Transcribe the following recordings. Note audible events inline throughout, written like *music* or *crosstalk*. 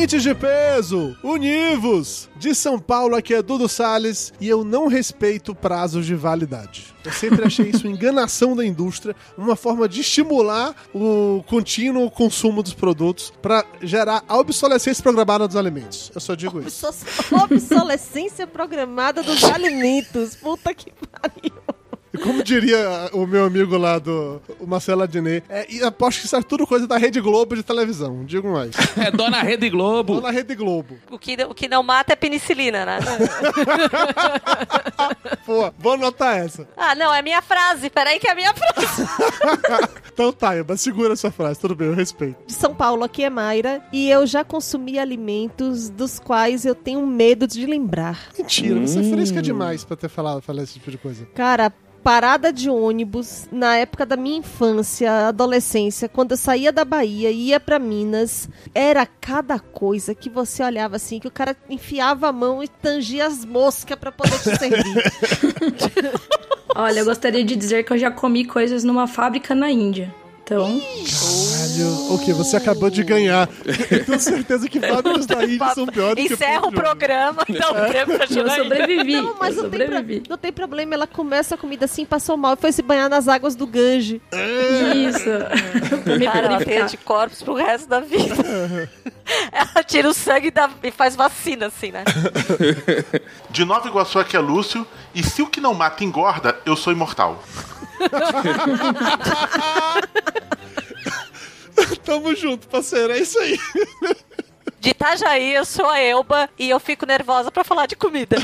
Ouvintes de peso, univos! De São Paulo, aqui é Dudu Salles e eu não respeito prazos de validade. Eu sempre achei isso enganação da indústria, uma forma de estimular o contínuo consumo dos produtos para gerar a obsolescência programada dos alimentos. Eu só digo isso. Obsolescência programada dos alimentos. Puta que pariu. E como diria o meu amigo lá do o Marcelo Adnet, é, e aposto que isso é tudo coisa da Rede Globo de televisão, digo mais. É Dona Rede Globo. Dona Rede Globo. O que, o que não mata é penicilina, né? *laughs* Pô, vou anotar essa. ah, não, é minha frase. Peraí que é minha frase. *laughs* Então tá, mas segura essa frase, tudo bem, eu respeito. De São Paulo, aqui é Mayra. E eu já consumi alimentos dos quais eu tenho medo de lembrar. Mentira, você é fresca demais pra ter falado, falar esse tipo de coisa. Cara, parada de ônibus na época da minha infância, adolescência, quando eu saía da Bahia e ia pra Minas, era cada coisa que você olhava assim, que o cara enfiava a mão e tangia as moscas pra poder te servir. *laughs* Olha, eu gostaria de dizer que eu já comi coisas numa fábrica na Índia. Então, Caralho, o que? Você acabou de ganhar. *laughs* Eu tenho certeza que fábricas da Índia são piores do que Encerra o de programa. Dá um prêmio pra eu sobrevivi. Não, mas eu não tem, sobrevivi. não tem problema, ela começa a comida assim, passou mal e foi se banhar nas águas do Gange. Isso. *laughs* Pra me Cara, ela tem purificar. anticorpos pro resto da vida. ela tira o sangue e, dá- e faz vacina, assim, né? De Nova Iguaçu aqui é Lúcio, e se o que não mata engorda, eu sou imortal. *laughs* Tamo junto, parceiro, é isso aí. De Itajaí, eu sou a Elba e eu fico nervosa pra falar de comida.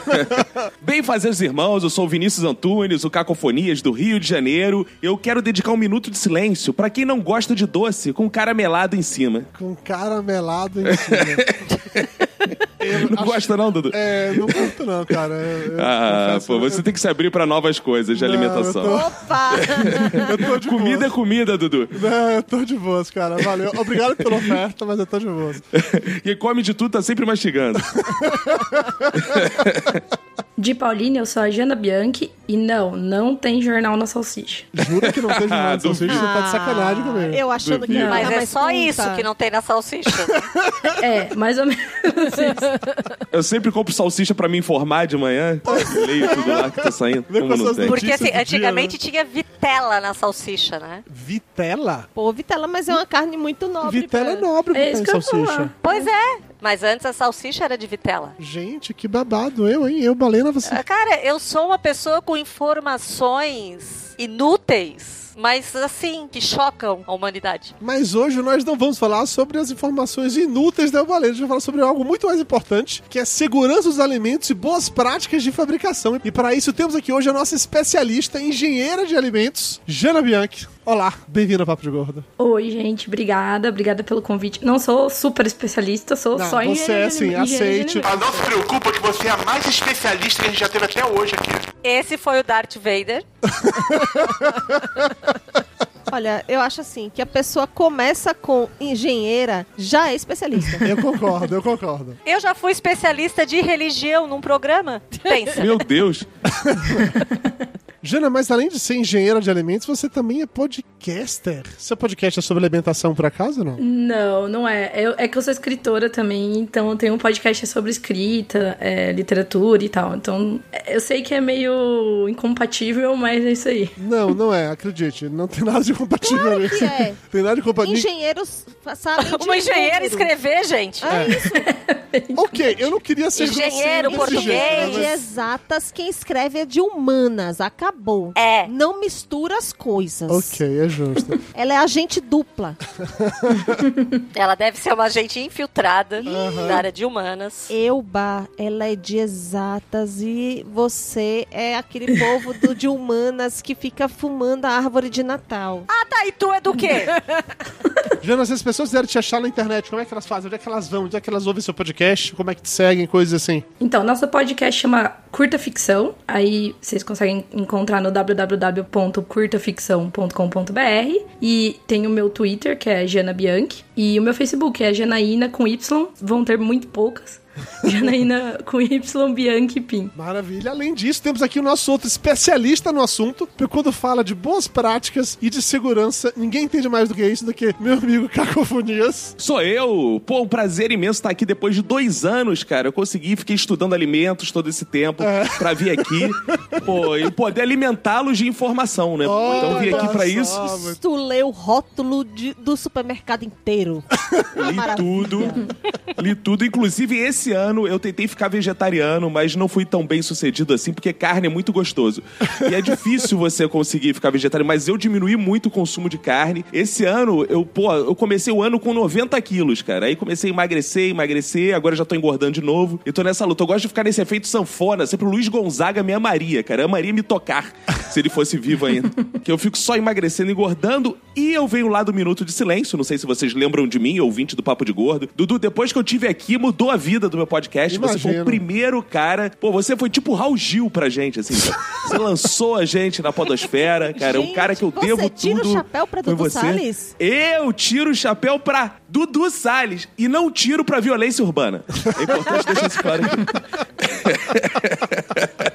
*laughs* Bem fazeres irmãos, eu sou o Vinícius Antunes, o Cacofonias do Rio de Janeiro. Eu quero dedicar um minuto de silêncio pra quem não gosta de doce com caramelado em cima. Com caramelado em cima. *laughs* Eu Não acho- gosta não, Dudu? É, não curto não, cara. Eu- Ah, pô, você tem que se abrir pra novas coisas de Não, alimentação. eu Opa! *laughs* Eu tô de Comida é comida, Dudu. Não, eu tô de boas, cara. Valeu. Obrigado pela oferta, mas eu tô de boas. *laughs* Quem come de tudo tá sempre mastigando. De Paulínia, eu sou a Jana Bianchi e não, não tem jornal na salsicha. Jura que não tem nada *laughs* de salsicha? Você tá de sacanagem comigo. Eu achando que ia Mas é mais só isso que não tem na salsicha. né? *laughs* É, mais ou menos isso. Eu sempre compro salsicha pra me informar de manhã. Leio tudo lá que tá saindo. Como com não tem? Porque assim, do dia, antigamente né? tinha vitela na salsicha, né? Vitela? Pô, vitela, mas é uma carne muito nobre. Vitela é nobre É que eu ia salsicha. falar. Pois é. Mas antes a salsicha era de vitela. Gente, que babado. Eu, hein? Eu, Balena, você. Ah, Cara, eu sou uma pessoa com informações inúteis, mas assim, que chocam a humanidade. Mas hoje nós não vamos falar sobre as informações inúteis da Balena. A gente vai falar sobre algo muito mais importante, que é segurança dos alimentos e boas práticas de fabricação. E para isso temos aqui hoje a nossa especialista, engenheira de alimentos, Jana Bianchi. Olá, bem-vinda ao Papo de Gordo. Oi, gente, obrigada, obrigada pelo convite. Não sou super especialista, sou Não, só você engenheira é assim, aliment- engenheira de aceite. Mas não se preocupa que você é a mais especialista que a gente já teve até hoje aqui. Esse foi o Darth Vader. *laughs* Olha, eu acho assim, que a pessoa começa com engenheira, já é especialista. Eu concordo, eu concordo. Eu já fui especialista de religião num programa. Pensa. Meu Deus. Jana, mas além de ser engenheira de alimentos, você também é podcaster. Seu podcast é sobre alimentação, por acaso, ou não? Não, não é. Eu- é que eu sou escritora também, então eu tenho um podcast sobre escrita, é, literatura e tal. Então, é, eu sei que é meio incompatível, mas é isso aí. Não, não é, acredite. Não tem nada de compatível ali. que é. *laughs* Tem nada de compatível. Engenheiros sabem *laughs* de Uma engenheira escrever, gente. É isso. *laughs* Ok, eu não queria ser Engenheiro, desse português. jeito, de mas- exatas, quem escreve é de humanas. Acabou. É. Não mistura as coisas. Ok, é justo. *laughs* Ela é agente dupla. *laughs* Ela deve ser uma agente infiltrada da área de humanas. Euba, ela é de exatas e você é aquele povo do, de humanas que fica fumando a árvore de Natal. Ah, tá. E tu é do quê? *laughs* Jana, se as pessoas quiserem te achar na internet, como é que elas fazem? Onde é que elas vão? Onde é que elas ouvem seu podcast? Como é que te seguem? Coisas assim. Então, nosso podcast chama Curta Ficção. Aí vocês conseguem encontrar no www.curtaficção.com.br. E tem o meu Twitter, que é Jana Bianchi. E o meu Facebook é Janaína com Y. Vão ter muito poucas. *laughs* Janaína com Y, Bianchi Pim. Maravilha. Além disso, temos aqui o nosso outro especialista no assunto, porque quando fala de boas práticas e de segurança, ninguém entende mais do que isso do que meu amigo Cacofonias. Sou eu. Pô, um prazer imenso estar aqui depois de dois anos, cara. Eu consegui, fiquei estudando alimentos todo esse tempo pra vir aqui, *laughs* pô, e poder alimentá-los de informação, né? então vim aqui pra isso. Tu lê o rótulo de- do supermercado inteiro. *laughs* Li tudo. Li tudo. Inclusive, esse ano eu tentei ficar vegetariano, mas não fui tão bem sucedido assim, porque carne é muito gostoso. E é difícil você conseguir ficar vegetariano, mas eu diminuí muito o consumo de carne. Esse ano, eu, pô, eu comecei o ano com 90 quilos, cara. Aí comecei a emagrecer, emagrecer, agora já tô engordando de novo. E tô nessa luta. Eu gosto de ficar nesse efeito sanfona. Sempre o Luiz Gonzaga me amaria, cara. Amaria me tocar se ele fosse vivo ainda. que eu fico só emagrecendo, engordando. E eu venho lá do Minuto de Silêncio. Não sei se vocês lembram de mim, ouvinte do Papo de Gordo. Dudu, depois que eu tive aqui, mudou a vida do meu podcast. Você foi o Imagino. primeiro cara. Pô, você foi tipo Raul Gil pra gente, assim. *laughs* Você lançou a gente na Podosfera, cara. um Gente, cara que eu você devo tira o tudo. chapéu pra foi Dudu você. Salles? Eu tiro o chapéu pra Dudu Salles e não tiro pra violência urbana. É importante deixar isso claro aqui.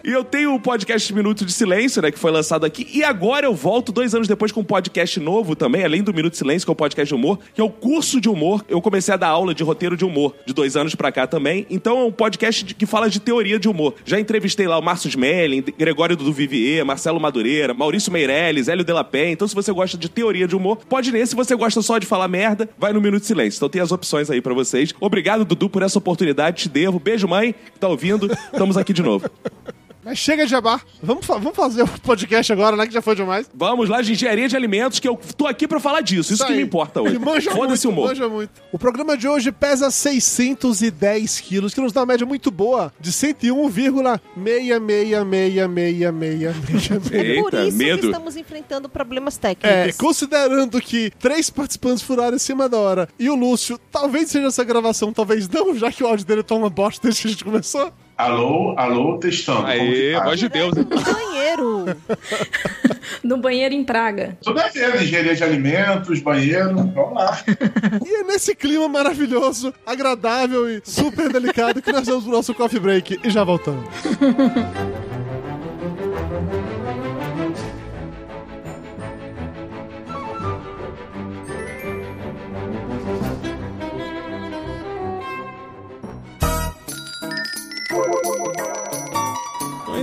*laughs* e eu tenho o podcast Minuto de Silêncio, né, que foi lançado aqui. E agora eu volto dois anos depois com um podcast novo também, além do Minuto de Silêncio, que é o podcast de humor, que é o curso de humor. Eu comecei a dar aula de roteiro de humor de dois anos pra cá também. Então é um podcast que fala de teoria de humor. Já entrevistei lá o Márcio Smelling, Gregório do Vivier, Marcelo Madureira, Maurício Meirelles, Hélio Delapé. Então se você gosta de teoria de humor, pode ir nesse. Se você gosta só de falar merda, vai no Minuto de Silêncio. Então tem as opções aí pra vocês. Obrigado, Dudu, por essa oportunidade. Te devo. Beijo, mãe, que tá ouvindo. Estamos aqui de novo. *laughs* Mas chega de jabá. Vamos, fa- vamos fazer o podcast agora, né? Que já foi demais. Vamos lá de engenharia de alimentos, que eu tô aqui pra falar disso. Isso, que aí. me importa hoje. Foda-se o muito, humor. manja muito. O programa de hoje pesa 610 quilos, que nos dá uma média muito boa de 101,6666666. É por isso medo. que estamos enfrentando problemas É, técnicos. considerando que três participantes furaram em cima da hora e o Lúcio, talvez seja essa gravação, talvez não, já que o áudio dele tá uma bosta desde que a gente começou. Alô, alô, testando. Aê, tá? voz de Deus. No banheiro. *laughs* No banheiro em Praga. Tô devendo, engenharia de alimentos, banheiro. Vamos lá. E é nesse clima maravilhoso, agradável e super delicado que nós vamos pro nosso coffee break e já voltamos. *laughs*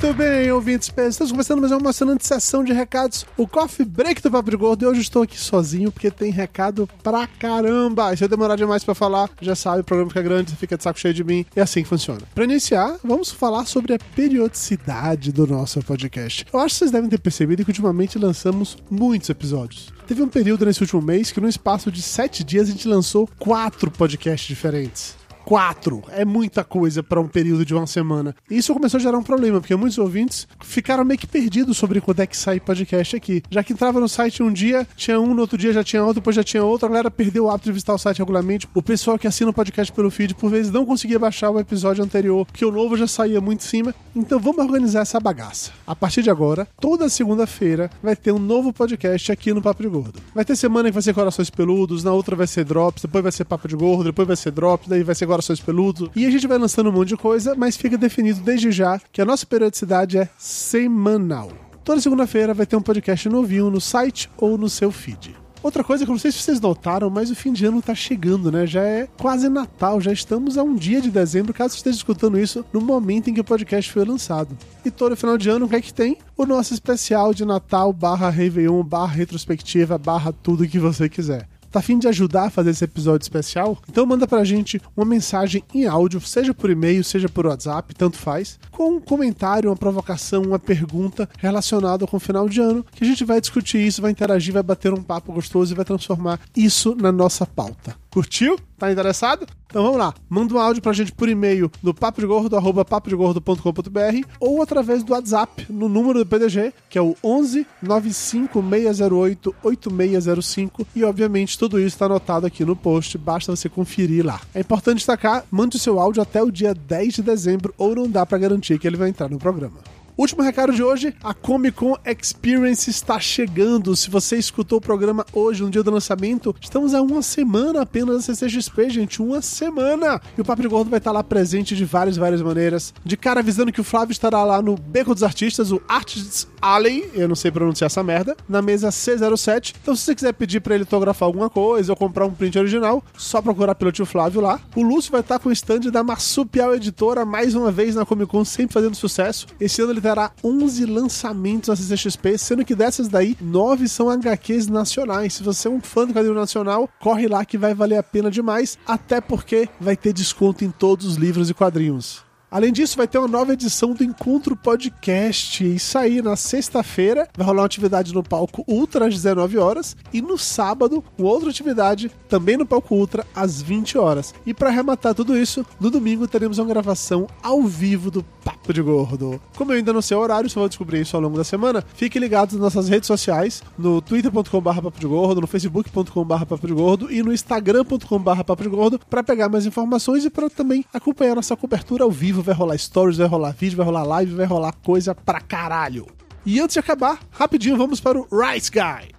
Muito bem, ouvintes pesos. Estamos começando mais uma emocionante sessão de recados. O Coffee Break do Papo de Gordo. E hoje estou aqui sozinho porque tem recado pra caramba. E se eu demorar demais pra falar, já sabe, o programa fica grande, fica de saco cheio de mim. É assim que funciona. Pra iniciar, vamos falar sobre a periodicidade do nosso podcast. Eu acho que vocês devem ter percebido que ultimamente lançamos muitos episódios. Teve um período nesse último mês que, no espaço de sete dias, a gente lançou quatro podcasts diferentes. Quatro. É muita coisa para um período de uma semana. E isso começou a gerar um problema, porque muitos ouvintes ficaram meio que perdidos sobre quando é que sai podcast aqui. Já que entrava no site um dia, tinha um, no outro dia já tinha outro, depois já tinha outro, a galera perdeu o hábito de visitar o site regularmente. O pessoal que assina o podcast pelo feed, por vezes, não conseguia baixar o episódio anterior, porque o novo já saía muito em cima. Então vamos organizar essa bagaça. A partir de agora, toda segunda-feira, vai ter um novo podcast aqui no Papo de Gordo. Vai ter semana que vai ser Corações Peludos, na outra vai ser Drops, depois vai ser Papo de Gordo, depois vai ser Drops, daí vai ser Peludos. E a gente vai lançando um monte de coisa, mas fica definido desde já que a nossa periodicidade é semanal. Toda segunda-feira vai ter um podcast novinho no site ou no seu feed. Outra coisa que eu não sei se vocês notaram, mas o fim de ano tá chegando, né? Já é quase Natal, já estamos a um dia de dezembro, caso você esteja escutando isso no momento em que o podcast foi lançado. E todo final de ano, o que é que tem? O nosso especial de Natal barra Réveillon, barra retrospectiva, barra tudo que você quiser. Tá afim de ajudar a fazer esse episódio especial? Então manda pra gente uma mensagem em áudio, seja por e-mail, seja por WhatsApp, tanto faz, com um comentário, uma provocação, uma pergunta relacionada com o final de ano, que a gente vai discutir isso, vai interagir, vai bater um papo gostoso e vai transformar isso na nossa pauta. Curtiu? Tá interessado? Então vamos lá. Manda um áudio pra gente por e-mail no papodegordo.com.br ou através do WhatsApp no número do PDG, que é o 11 95608 8605. E obviamente tudo isso está anotado aqui no post, basta você conferir lá. É importante destacar, mande o seu áudio até o dia 10 de dezembro ou não dá pra garantir que ele vai entrar no programa. Último recado de hoje: a Comic Con Experience está chegando. Se você escutou o programa hoje, no dia do lançamento, estamos a uma semana apenas da CCXP, gente. Uma semana! E o Papo de Gordo vai estar lá presente de várias, várias maneiras. De cara avisando que o Flávio estará lá no Beco dos Artistas, o Artists Alley, eu não sei pronunciar essa merda, na mesa C07. Então, se você quiser pedir para ele autografar alguma coisa ou comprar um print original, só procurar pelo tio Flávio lá. O Lúcio vai estar com o stand da Marsupial Editora mais uma vez na Comic Con, sempre fazendo sucesso. Esse ano ele terá 11 lançamentos na CCXP, sendo que dessas daí, 9 são HQs nacionais. Se você é um fã do quadrinho nacional, corre lá que vai valer a pena demais, até porque vai ter desconto em todos os livros e quadrinhos. Além disso, vai ter uma nova edição do Encontro Podcast. Isso aí, na sexta-feira, vai rolar uma atividade no palco Ultra às 19 horas e no sábado, uma outra atividade também no palco Ultra às 20 horas. E para arrematar tudo isso, no domingo teremos uma gravação ao vivo do Papo de Gordo. Como eu ainda não sei o horário, só vou descobrir isso ao longo da semana, fiquem ligados nas nossas redes sociais, no twitter.com.br papo de gordo, no facebook.com.br papo de gordo e no instagram.com.br papo de gordo para pegar mais informações e para também acompanhar nossa cobertura ao vivo vai rolar stories, vai rolar vídeo, vai rolar live, vai rolar coisa pra caralho. E antes de acabar, rapidinho vamos para o Rice Guy.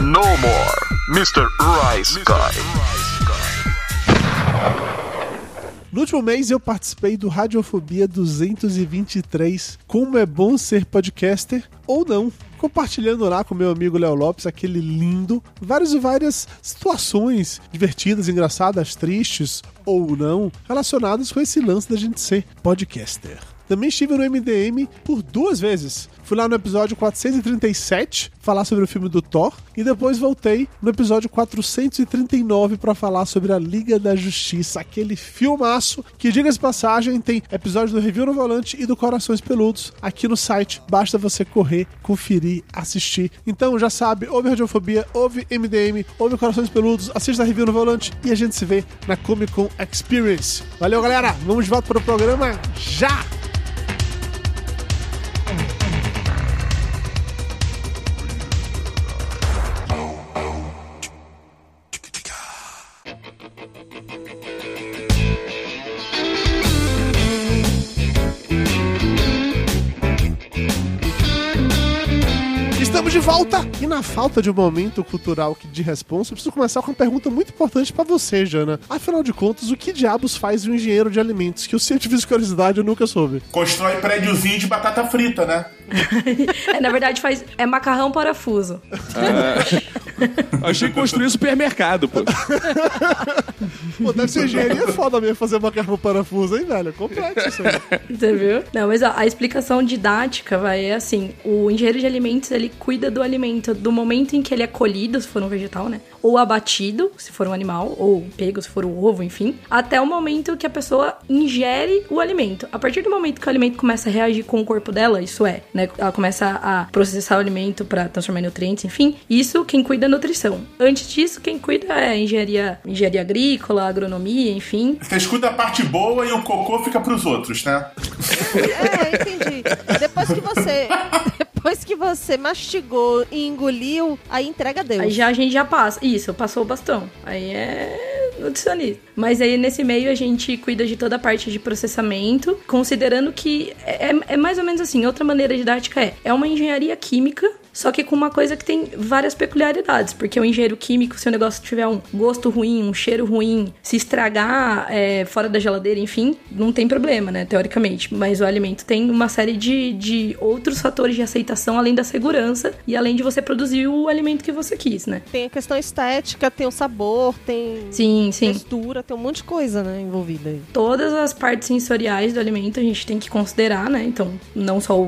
No more, Mr. Rice Guy. No último mês eu participei do Radiofobia 223, Como é bom ser podcaster ou não. Compartilhando lá com meu amigo Léo Lopes, aquele lindo, várias e várias situações divertidas, engraçadas, tristes ou não, relacionadas com esse lance da gente ser podcaster. Também estive no MDM por duas vezes. Fui lá no episódio 437 falar sobre o filme do Thor e depois voltei no episódio 439 para falar sobre a Liga da Justiça, aquele filmaço que, diga-se passagem, tem episódio do Review no Volante e do Corações Peludos aqui no site. Basta você correr, conferir, assistir. Então já sabe, ouve Radiofobia, ouve MDM, ouve Corações Peludos, assista a Review no Volante e a gente se vê na Comic Con Experience. Valeu, galera! Vamos de volta para o programa já! Estamos de volta! E na falta de um momento cultural de responsa, eu preciso começar com uma pergunta muito importante pra você, Jana. Afinal de contas, o que diabos faz um engenheiro de alimentos? Que o cientista de curiosidade eu nunca soube. Constrói prédiozinho de batata frita, né? É, na verdade, faz é macarrão parafuso. Achei que construir supermercado, pô. Pô, deve ser engenharia foda mesmo fazer macarrão parafuso, hein, velho? Complexo isso aí. Você viu? Não, mas ó, a explicação didática vai é assim: o engenheiro de alimentos ele cuida do alimento do momento em que ele é colhido, se for um vegetal, né? Ou abatido, se for um animal, ou pego, se for um ovo, enfim, até o momento que a pessoa ingere o alimento. A partir do momento que o alimento começa a reagir com o corpo dela, isso é, né? Ela começa a processar o alimento para transformar em nutrientes, enfim, isso quem cuida é a nutrição. Antes disso, quem cuida é engenharia, engenharia agrícola, agronomia, enfim. Vocês cuidam a parte boa e o cocô fica pros outros, né? É, entendi. Depois que você. Depois que você mastigou e engoliu, aí entrega a Deus. Aí já a gente já passa. Isso, passou o bastão. Aí é nutricionista. Mas aí nesse meio a gente cuida de toda a parte de processamento, considerando que é, é mais ou menos assim. Outra maneira didática é: é uma engenharia química só que com uma coisa que tem várias peculiaridades, porque o engenheiro químico, se o negócio tiver um gosto ruim, um cheiro ruim, se estragar é, fora da geladeira, enfim, não tem problema, né, teoricamente. Mas o alimento tem uma série de, de outros fatores de aceitação além da segurança e além de você produzir o alimento que você quis, né? Tem a questão estética, tem o sabor, tem Sim, sim. textura, tem um monte de coisa, né, envolvida aí. Todas as partes sensoriais do alimento a gente tem que considerar, né? Então, não só o,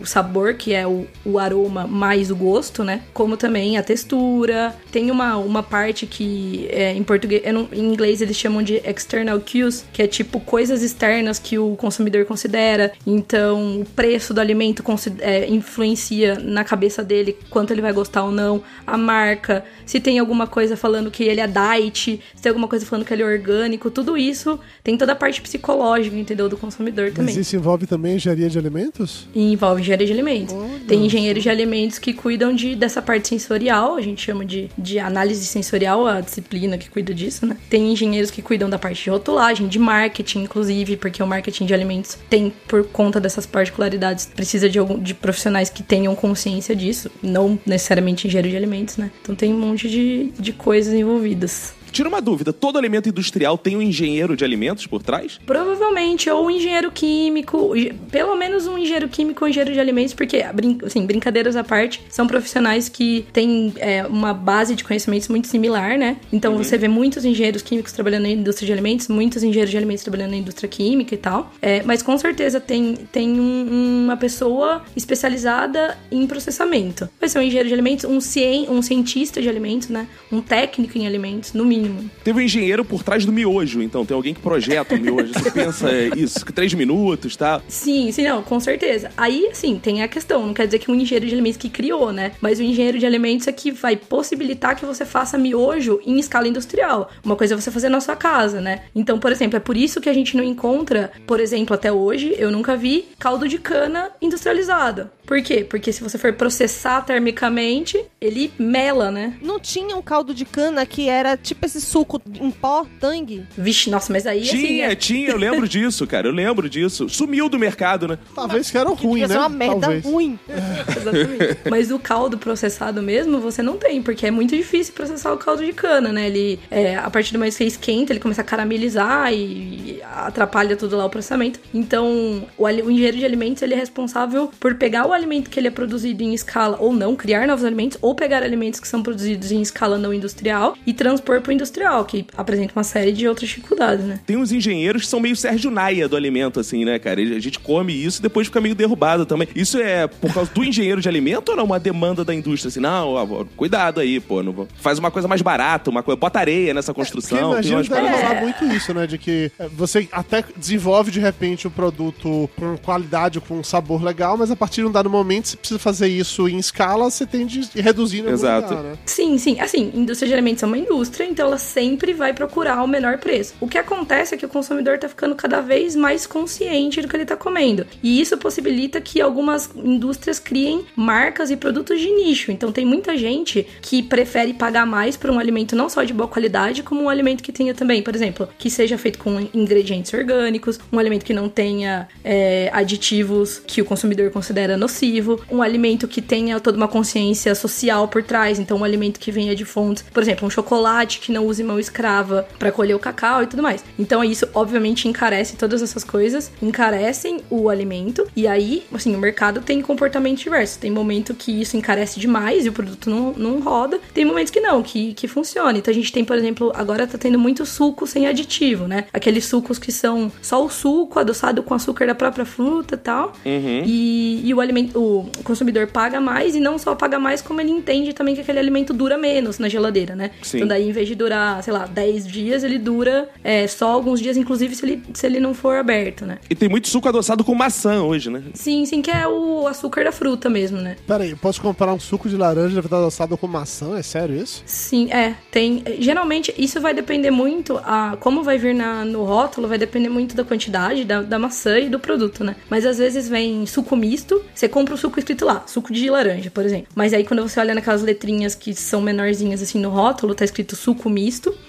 o- sabor, que é o, o aroma, mais o gosto, né? Como também a textura. Tem uma, uma parte que é, em português, não- em inglês eles chamam de external cues, que é tipo coisas externas que o consumidor considera. Então, o preço do alimento é, influencia na cabeça dele quanto ele vai gostar ou não. A marca, se tem alguma coisa falando que ele é diet, se tem alguma coisa falando que ele é orgânico, tudo isso tem toda a parte psicológica, entendeu? Do consumidor também. Mas isso envolve também engenharia de alimentos? E envolve engenharia de alimentos. Tem engenheiros de alimentos que cuidam de, dessa parte sensorial, a gente chama de, de análise sensorial, a disciplina que cuida disso, né? Tem engenheiros que cuidam da parte de rotulagem, de marketing, inclusive, porque o marketing de alimentos tem, por conta dessas particularidades, precisa de, algum, de profissionais que tenham consciência disso, não necessariamente engenheiro de alimentos, né? Então tem um monte de, de coisas envolvidas. Tira uma dúvida, todo alimento industrial tem um engenheiro de alimentos por trás? Provavelmente, ou um engenheiro químico, pelo menos um engenheiro químico ou engenheiro de alimentos, porque, brin assim, brincadeiras à parte, são profissionais que têm é, uma base de conhecimentos muito similar, né? Então você vê muitos engenheiros químicos trabalhando na indústria de alimentos, muitos engenheiros de alimentos trabalhando na indústria química e tal. É, mas com certeza tem, tem um- uma pessoa especializada em processamento. Vai ser um engenheiro de alimentos, um, cien, um cientista de alimentos, né? Um técnico em alimentos, no mínimo. Teve um engenheiro por trás do miojo, então tem alguém que projeta o miojo. Você pensa é, *laughs* isso, que três minutos, tá? Sim, sim, não, com certeza. Aí, assim, tem a questão, não quer dizer que um engenheiro de alimentos que criou, né? Mas o engenheiro de alimentos é que vai possibilitar que você faça miojo em escala industrial. Uma coisa é você fazer na sua casa, né? Então, por exemplo, é por isso que a gente não encontra, por exemplo, até hoje, eu nunca vi caldo de cana industrializado. Por quê? Porque se você for processar termicamente, ele mela, né? Não tinha um caldo de cana que era tipo esse suco em pó, tangue? Vixe, nossa, mas aí assim. Tinha, é- tinha, eu lembro disso, cara. Eu lembro disso. Sumiu do mercado, né? Talvez que era ruim, Devia né? uma merda Talvez. ruim. *laughs* Exatamente. Mas o caldo processado mesmo, você não tem, porque é muito difícil processar o caldo de cana, né? Ele, é, a partir do momento que você esquenta, ele começa a caramelizar e atrapalha tudo lá o processamento. Então, o, o engenheiro de alimentos, ele é responsável por pegar o alimento que ele é produzido em escala ou não, criar novos alimentos, ou pegar alimentos que são produzidos em escala não industrial e transpor para o industrial, que apresenta uma série de outras dificuldades, né? Tem uns engenheiros que são meio Sérgio Naia do alimento, assim, né, cara? A gente come isso e depois fica meio derrubado também. Isso é por causa do engenheiro de alimento ou não? Uma demanda da indústria, assim, não, ó, cuidado aí, pô. Não faz uma coisa mais barata, uma coisa. Bota areia nessa Porque construção. umas que deve rolar muito isso, né? De que é, você até desenvolve de repente o produto com qualidade, com um sabor legal, mas a partir de um dado momento, se precisa fazer isso em escala, você tem de reduzir algum Exato. lugar, né? Sim, sim. Assim, indústria de alimentos é uma indústria, então ela sempre vai procurar o menor preço. O que acontece é que o consumidor tá ficando cada vez mais consciente do que ele tá comendo. E isso possibilita que algumas indústrias criem marcas e produtos de nicho. Então tem muita gente que prefere pagar mais por um alimento não só de boa qualidade, como um alimento que tenha também, por exemplo, que seja feito com ingredientes orgânicos, um alimento que não tenha é, aditivos que o consumidor considera nocivo, um alimento que tenha toda uma consciência social por trás, então um alimento que venha de fontes, por exemplo, um chocolate que não use mão escrava para colher o cacau e tudo mais. Então isso obviamente encarece todas essas coisas, encarecem o alimento e aí, assim, o mercado tem comportamentos diversos. Tem momento que isso encarece demais e o produto não, não roda, tem momentos que não, que, que funciona. Então a gente tem, por exemplo, agora tá tendo muito suco sem aditivo, né? Aqueles sucos que são só o suco adoçado com açúcar da própria fruta e tal. Uhum. E, e o alimento, o consumidor paga mais e não só paga mais, como ele entende também que aquele alimento dura menos na geladeira, né? Sim. Então daí, em vez de durar, sei lá, 10 dias, ele dura é, só alguns dias, inclusive se ele, se ele não for aberto, né? E tem muito suco adoçado com maçã hoje, né? Sim, sim, que é o açúcar da fruta mesmo, né? Pera aí, posso comprar um suco de laranja adoçado com maçã? É sério isso? Sim, é. Tem. Geralmente, isso vai depender muito. A, como vai vir na, no rótulo, vai depender muito da quantidade da, da maçã e do produto, né? Mas às vezes vem suco misto. Você você compra o suco escrito lá, suco de laranja, por exemplo. Mas aí quando você olha naquelas letrinhas que são menorzinhas assim no rótulo, tá escrito suco misto.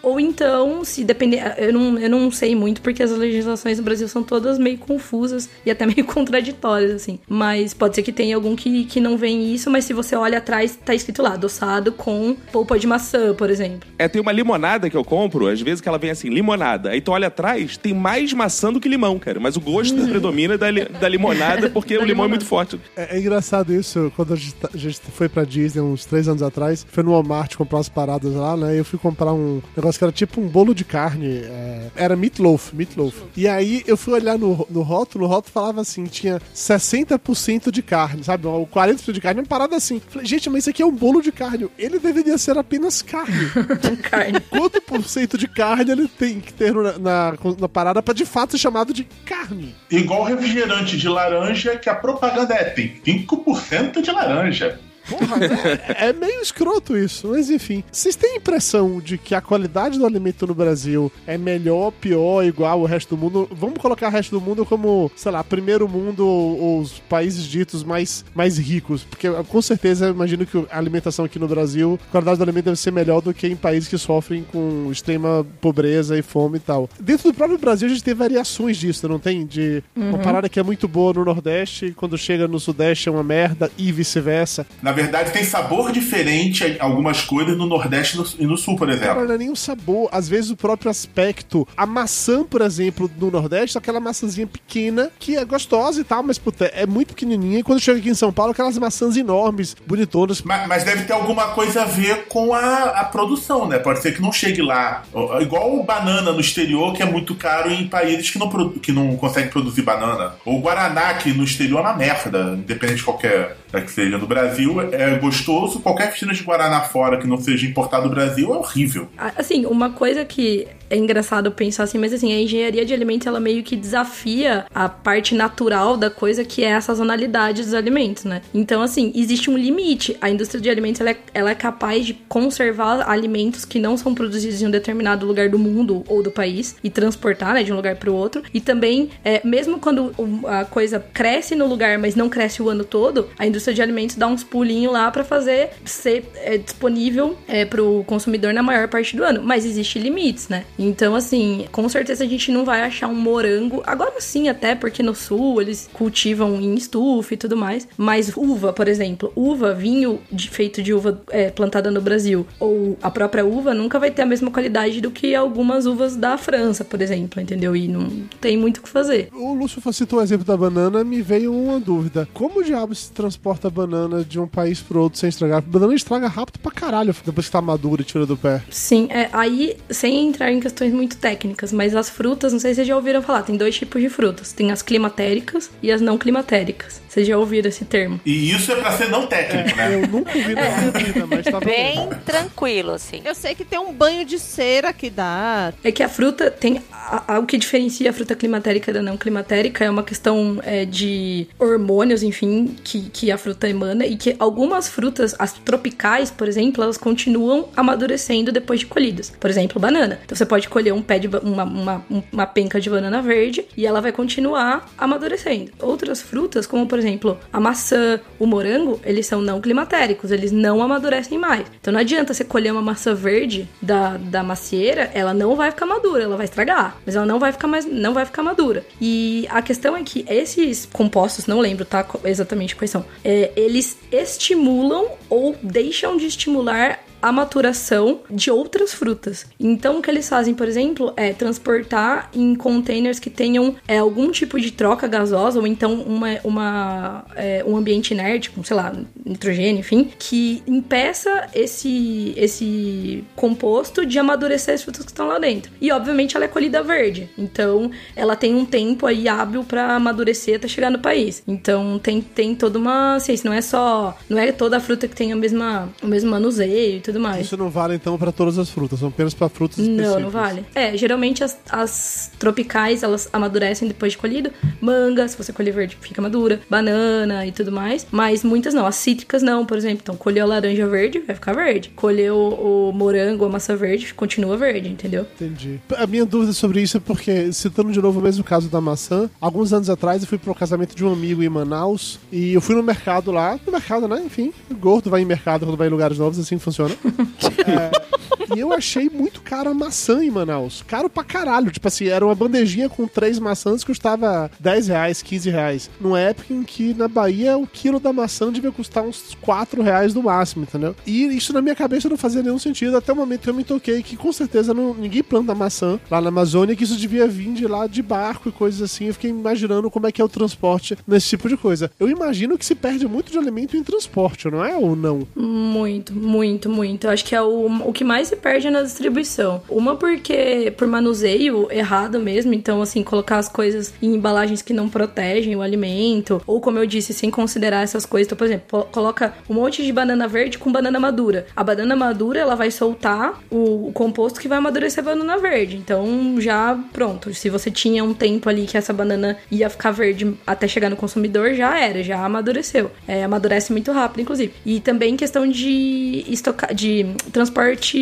Ou então, se depender. Eu não, eu não sei muito, porque as legislações no Brasil são todas meio confusas e até meio *laughs* contraditórias, assim. Mas pode ser que tenha algum que, que não vem isso, mas se você olha atrás, tá escrito lá, adoçado com polpa de maçã, por exemplo. É, tem uma limonada que eu compro, às vezes que ela vem assim, limonada. Aí tu olha atrás, tem mais maçã do que limão, cara. Mas o gosto *laughs* predomina da, li- da limonada *laughs* porque o limão é muito forte. É, é engraçado isso, quando a gente, tá- a gente foi pra Disney uns três anos atrás, foi no Walmart comprar umas paradas lá, né? E eu fui comprar um negócio que era tipo um bolo de carne. é, era meatloaf, meatloaf. E aí eu fui olhar no, no rótulo, o rótulo falava assim, tinha 60% de carne, sabe? O 40% de carne, uma parada assim. Falei, gente, mas isso aqui é um bolo de carne. Ele deveria ser apenas carne. *laughs* carne. Quanto por cento de carne ele tem que ter na, na, na parada pra de fato ser chamado de carne? Igual refrigerante de laranja, que a propaganda é tem 5% de laranja. Porra, *laughs* é, é meio escroto isso, mas enfim. Vocês têm a impressão de que a qualidade do alimento no Brasil é melhor, pior, igual ao resto do mundo? Vamos colocar o resto do mundo como, sei lá, primeiro mundo ou os países ditos mais, mais ricos. Porque com certeza eu imagino que a alimentação aqui no Brasil, a qualidade do alimento deve ser melhor do que em países que sofrem com extrema pobreza e fome e tal. Dentro do próprio Brasil a gente tem variações disso, não tem? De uma Uhum. parada que é muito boa no Nordeste e quando chega no Sudeste é uma merda e vice-versa. Na verdade, tem sabor diferente algumas coisas no Nordeste e no- e no Sul, por exemplo. Cara, não é nem o sabor, às vezes o próprio aspecto. A maçã, por exemplo, no Nordeste, é aquela maçãzinha pequena, que é gostosa e tal, mas puta, é muito pequenininha. E quando chega aqui em São Paulo, aquelas maçãs enormes, bonitonas. Mas, mas deve ter alguma coisa a ver com a, a produção, né? Pode ser que não chegue lá. Igual o banana no exterior, que é muito caro em países que não, que não conseguem produzir banana. Ou o Guaraná, que no exterior é uma merda, independente de qualquer é que seja. No Brasil é gostoso, qualquer piscina de Guaraná fora que não seja importado do Brasil é horrível. A- Assim, uma coisa que é engraçado pensar assim, mas assim, a engenharia de alimentos ela meio que desafia a parte natural da coisa que é a sazonalidade dos alimentos, né? Então, assim, existe um limite. A indústria de alimentos ela é, ela é capaz de conservar alimentos que não são produzidos em um determinado lugar do mundo ou do país e transportar, né, de um lugar para o outro. E também, é, mesmo quando a coisa cresce no lugar, mas não cresce o ano todo, a indústria de alimentos dá uns pulinhos lá para fazer ser é, disponível é, para o consumidor na maior parte do ano. Mas existe limites, né? Então, assim, com certeza a gente não vai achar um morango. Agora sim, até porque no sul eles cultivam em estufa e tudo mais. Mas uva, por exemplo, uva, vinho de- feito de uva é, plantada no Brasil, ou a própria uva, nunca vai ter a mesma qualidade do que algumas uvas da França, por exemplo, entendeu? E não tem muito o que fazer. O Lúcio citou o exemplo da banana, me veio uma dúvida. Como diabo se transporta a banana de um país pro outro sem estragar? A banana estraga rápido pra caralho depois que tá madura e tira do pé. Sim, é, aí, sem entrar em questões muito técnicas, mas as frutas, não sei se vocês já ouviram falar, tem dois tipos de frutas. Tem as climatéricas e as não climatéricas. Vocês já ouviram esse termo? E isso é pra ser não técnico, né? Eu nunca ouvi na minha vida, mas tá Bem tranquilo, assim. Eu sei que tem um banho de cera que dá. É que a fruta tem. a- a- o que diferencia a fruta climatérica da não climatérica é uma questão é, de hormônios, enfim, que, que a fruta emana e que algumas frutas, as tropicais, por exemplo, elas continuam amadurecendo depois de colhidas. Por exemplo, banana. Então você pode colher um pé de uma, uma, uma penca de banana verde e ela vai continuar amadurecendo. Outras frutas, como por exemplo a maçã, o morango, eles são não climatéricos, eles não amadurecem mais. Então não adianta você colher uma maçã verde da, da macieira, ela não vai ficar madura, ela vai estragar, mas ela não vai ficar mais, não vai ficar madura. E a questão é que esses compostos, não lembro, tá, exatamente quais são, é, eles estimulam ou deixam de estimular a maturação de outras frutas. Então, o que eles fazem, por exemplo, é transportar em containers que tenham é, algum tipo de troca gasosa ou então uma, uma, é, um ambiente inerte, com, sei lá, nitrogênio, enfim, que impeça esse, esse composto de amadurecer as frutas que estão lá dentro. E, obviamente, ela é colhida verde. Então, ela tem um tempo aí hábil para amadurecer até chegar no país. Então, tem, tem toda uma ciência. Não é só... Não é toda a fruta que tem a mesma, o mesmo manuseio tudo mais. Isso não vale então pra todas as frutas, são apenas pra frutas Não, específicas. não vale. É, geralmente as, as tropicais, elas amadurecem depois de colhido. Manga, se você colher verde, fica madura. Banana e tudo mais. Mas muitas não. As cítricas não, por exemplo. Então, colheu a laranja verde, vai ficar verde. Colheu o morango, a maçã verde, continua verde, entendeu? Entendi. A minha dúvida sobre isso é porque, citando de novo o mesmo caso da maçã, alguns anos atrás eu fui pro casamento de um amigo em Manaus e eu fui no mercado lá, no mercado, né? Enfim, o gordo vai em mercado quando vai em lugares novos, assim funciona. É, *laughs* e eu achei muito caro a maçã em Manaus. Caro pra caralho. Tipo assim, era uma bandejinha com três maçãs que custava 10 reais, 15 reais. Numa época em que na Bahia o quilo da maçã devia custar uns 4 reais no máximo, entendeu? E isso na minha cabeça não fazia nenhum sentido até o momento que eu me toquei que com certeza não, ninguém planta maçã lá na Amazônia, que isso devia vir de lá de barco e coisas assim. Eu fiquei imaginando como é que é o transporte nesse tipo de coisa. Eu imagino que se perde muito de alimento em transporte, não é? Ou não? Muito, muito, muito. Eu acho que é o, o que mais se perde na distribuição. Uma porque por manuseio errado mesmo, então assim, colocar as coisas em embalagens que não protegem o alimento, ou como eu disse, sem considerar essas coisas. Então, por exemplo, coloca um monte de banana verde com banana madura. A banana madura, ela vai soltar o, o composto que vai amadurecer a banana verde. Então, já pronto. Se você tinha um tempo ali que essa banana ia ficar verde até chegar no consumidor, já era, já amadureceu. É, amadurece muito rápido, inclusive. E também questão de, estoca de transporte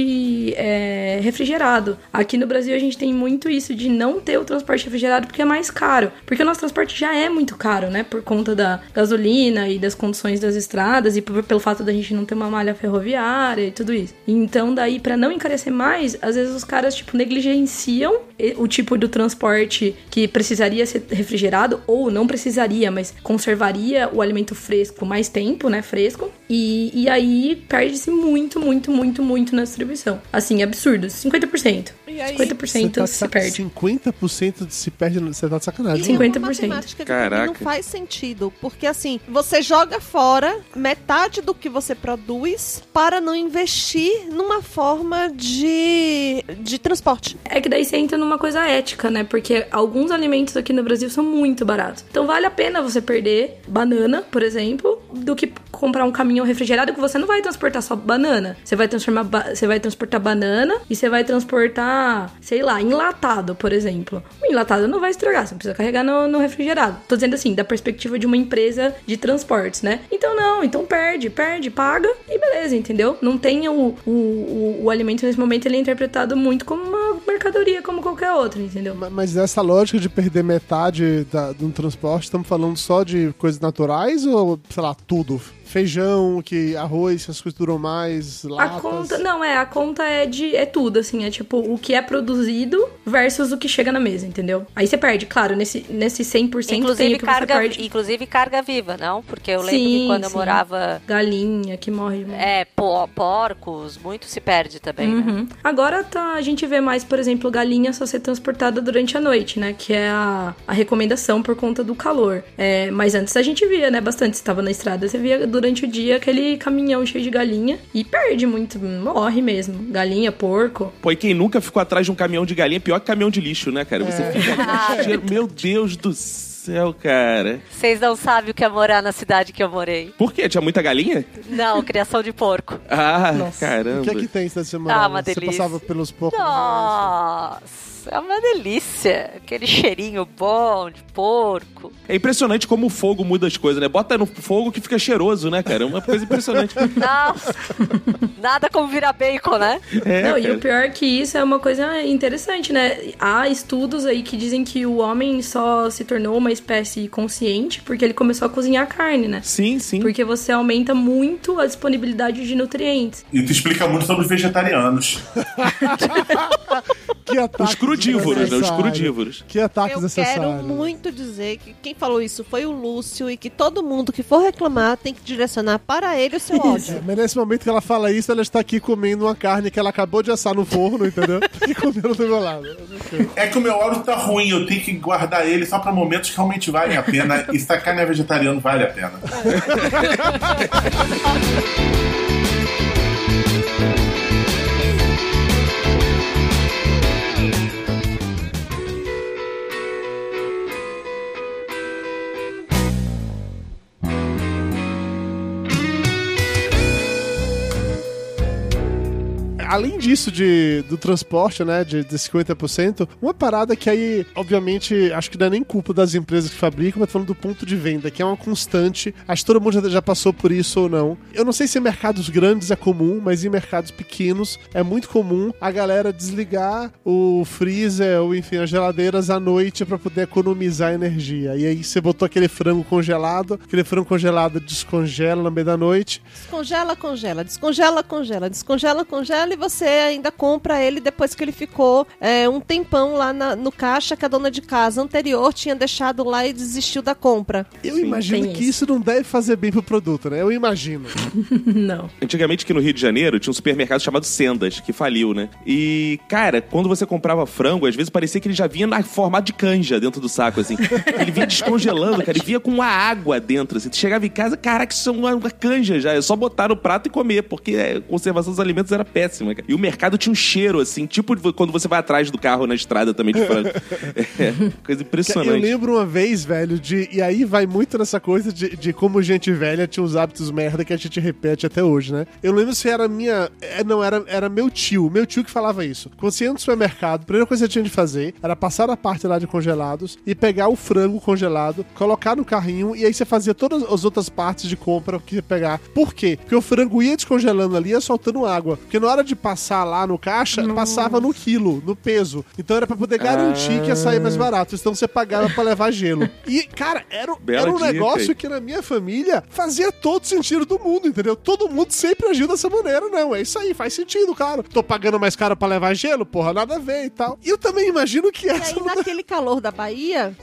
é, refrigerado. Aqui no Brasil a gente tem muito isso de não ter o transporte refrigerado porque é mais caro. Porque o nosso transporte já é muito caro, né? Por conta da gasolina e das condições das estradas e pelo fato da gente não ter uma malha ferroviária e tudo isso. Então, daí, pra não encarecer mais, às vezes os caras, tipo, negligenciam o tipo do transporte que precisaria ser refrigerado ou não precisaria, mas conservaria o alimento fresco mais tempo, né? Fresco. E, e aí perde-se muito, muito, muito, muito na distribuição. Assim, absurdo. 50%. E aí- 50% Você tá se perde. 50% de se perde, você tá de sacanagem. E é uma 50%. matemática que pra mim não Caraca. faz sentido. Porque assim, você joga fora metade do que você produz para não investir numa forma de, de transporte. É que daí você entra numa coisa ética, né? Porque alguns alimentos aqui no Brasil são muito baratos. Então vale a pena você perder banana, por exemplo, do que comprar um caminhão refrigerado que você não vai transportar só banana. Você vai transformar, você vai transportar banana e você vai transportar, sei lá, enlatado, por exemplo. O enlatado não vai estragar, você não precisa carregar no, no refrigerado. Tô dizendo assim, da perspectiva de uma empresa de transportes, né? Então não, então perde, perde, paga e beleza, entendeu? Não tem o, o, o, o alimento nesse momento, ele é interpretado muito como uma mercadoria, como qualquer outra, entendeu? Ma- Mas essa lógica de perder metade da, de um transporte, estamos falando só de coisas naturais ou, sei lá, tudo? Feijão, que arroz, essas coisas duram mais, A latas... conta, não, é, a conta é de, é tudo, assim, é tipo o que é produzido versus o que chega na mesa, entendeu? Aí você perde, claro, nesse, nesse 100% tem o Inclusive que carga, você perde. inclusive carga viva, não? Porque eu lembro Sim, que quando eu sim. morava. Galinha que morre. É, po- porcos, muito se perde também, né? Uhum. Agora tá, a gente vê mais, por exemplo, galinha só ser transportada durante a noite, né? Que é a, a recomendação por conta do calor. É, mas antes a gente via, né? Bastante. Você tava na estrada, você via durante o dia aquele caminhão cheio de galinha e perde muito, morre mesmo. Galinha, porco. Pô, e quem nunca ficou atrás de um caminhão de galinha, pior que caminhão de lixo, né, cara? Você fica. *laughs* cheiro- Meu Deus do céu, cara. Vocês não sabem o que é morar na cidade que eu morei. Por quê? Tinha muita galinha? Não, criação de porco. Ah, O caramba. que é que tem cidade de Ah, uma Você delícia. passava pelos porcos... Nossa, é uma delícia. Aquele cheirinho bom de porco. É impressionante como o fogo muda as coisas, né? Bota no fogo que fica cheiroso, né, cara? É uma coisa impressionante. Nossa, nada como virar bacon, né? É, Não, e cara. o pior é que isso é uma coisa interessante, né? Há estudos aí que dizem que o homem só se tornou uma espécie consciente porque ele começou a cozinhar carne, né? Sim, sim. Porque você aumenta muito a disponibilidade de nutrientes. Isso explica muito sobre os vegetarianos. *laughs* Que ataque Os crudívoros, né? Os crudívoros. Que ataque Eu quero muito dizer que quem falou isso foi o Lúcio e que todo mundo que for reclamar tem que direcionar para ele o seu ódio. Mas nesse momento que ela fala isso, ela está aqui comendo uma carne que ela acabou de assar no forno, entendeu? *laughs* E comendo do meu lado. É que o meu áudio tá ruim, eu tenho que guardar ele só pra momentos que realmente valem a pena. *laughs* E se a carne é vegetariano, vale a pena. *laughs* além disso de, do transporte, né, de, de 50%, uma parada que aí, obviamente, acho que não é nem culpa das empresas que fabricam, mas falando do ponto de venda, que é uma constante. Acho que todo mundo já, já passou por isso ou não. Eu não sei se em mercados grandes é comum, mas em mercados pequenos é muito comum a galera desligar o freezer ou, enfim, as geladeiras à noite para poder economizar energia. E aí você botou aquele frango congelado, aquele frango congelado descongela no meio da noite. Descongela, congela, descongela, congela, descongela, congela e você ainda compra ele depois que ele ficou é, um tempão lá na- no caixa que a dona de casa anterior tinha deixado lá e desistiu da compra. Eu imagino que isso não deve fazer bem pro produto, né? Eu imagino. *laughs* não. Antigamente aqui no Rio de Janeiro tinha um supermercado chamado Sendas, que faliu, né? E, cara, quando você comprava frango, às vezes parecia que ele já vinha na formato de canja dentro do saco, assim. *laughs* Ele vinha descongelando, cara, ele vinha com uma água dentro, assim. Tu chegava em casa, caraca, isso é uma, canja já. É só botar no prato e comer, porque é, a conservação dos alimentos era péssima, cara. E o mercado tinha um cheiro, assim, tipo quando você vai atrás do carro na estrada também de frango. *laughs* É, coisa Eu impressionante. lembro uma vez, velho, de. E aí vai muito nessa coisa de, de como gente velha tinha os hábitos merda que a gente repete até hoje, né? Eu lembro se era minha. é, não, era, era meu tio, meu tio que falava isso. Quando você ia no supermercado, a primeira coisa que você tinha de fazer era passar a parte lá de congelados e pegar o frango congelado, colocar no carrinho e aí você fazia todas as outras partes de compra que ia pegar. Por quê? Porque o frango ia descongelando ali e ia soltando água. Porque na hora de passar lá no caixa, passava no quilo, no peso. Então era pra poder garantir que ia sair mais barato. Então você pagava pra levar gelo. E, cara, era, Bela era um dica, negócio que na minha família fazia todo sentido do mundo, entendeu? Todo mundo sempre agiu dessa maneira, não. É isso aí, faz sentido, cara. Tô pagando mais caro pra levar gelo, porra, nada a ver e tal. E eu também imagino que E essa. aí, *laughs* naquele calor da Bahia,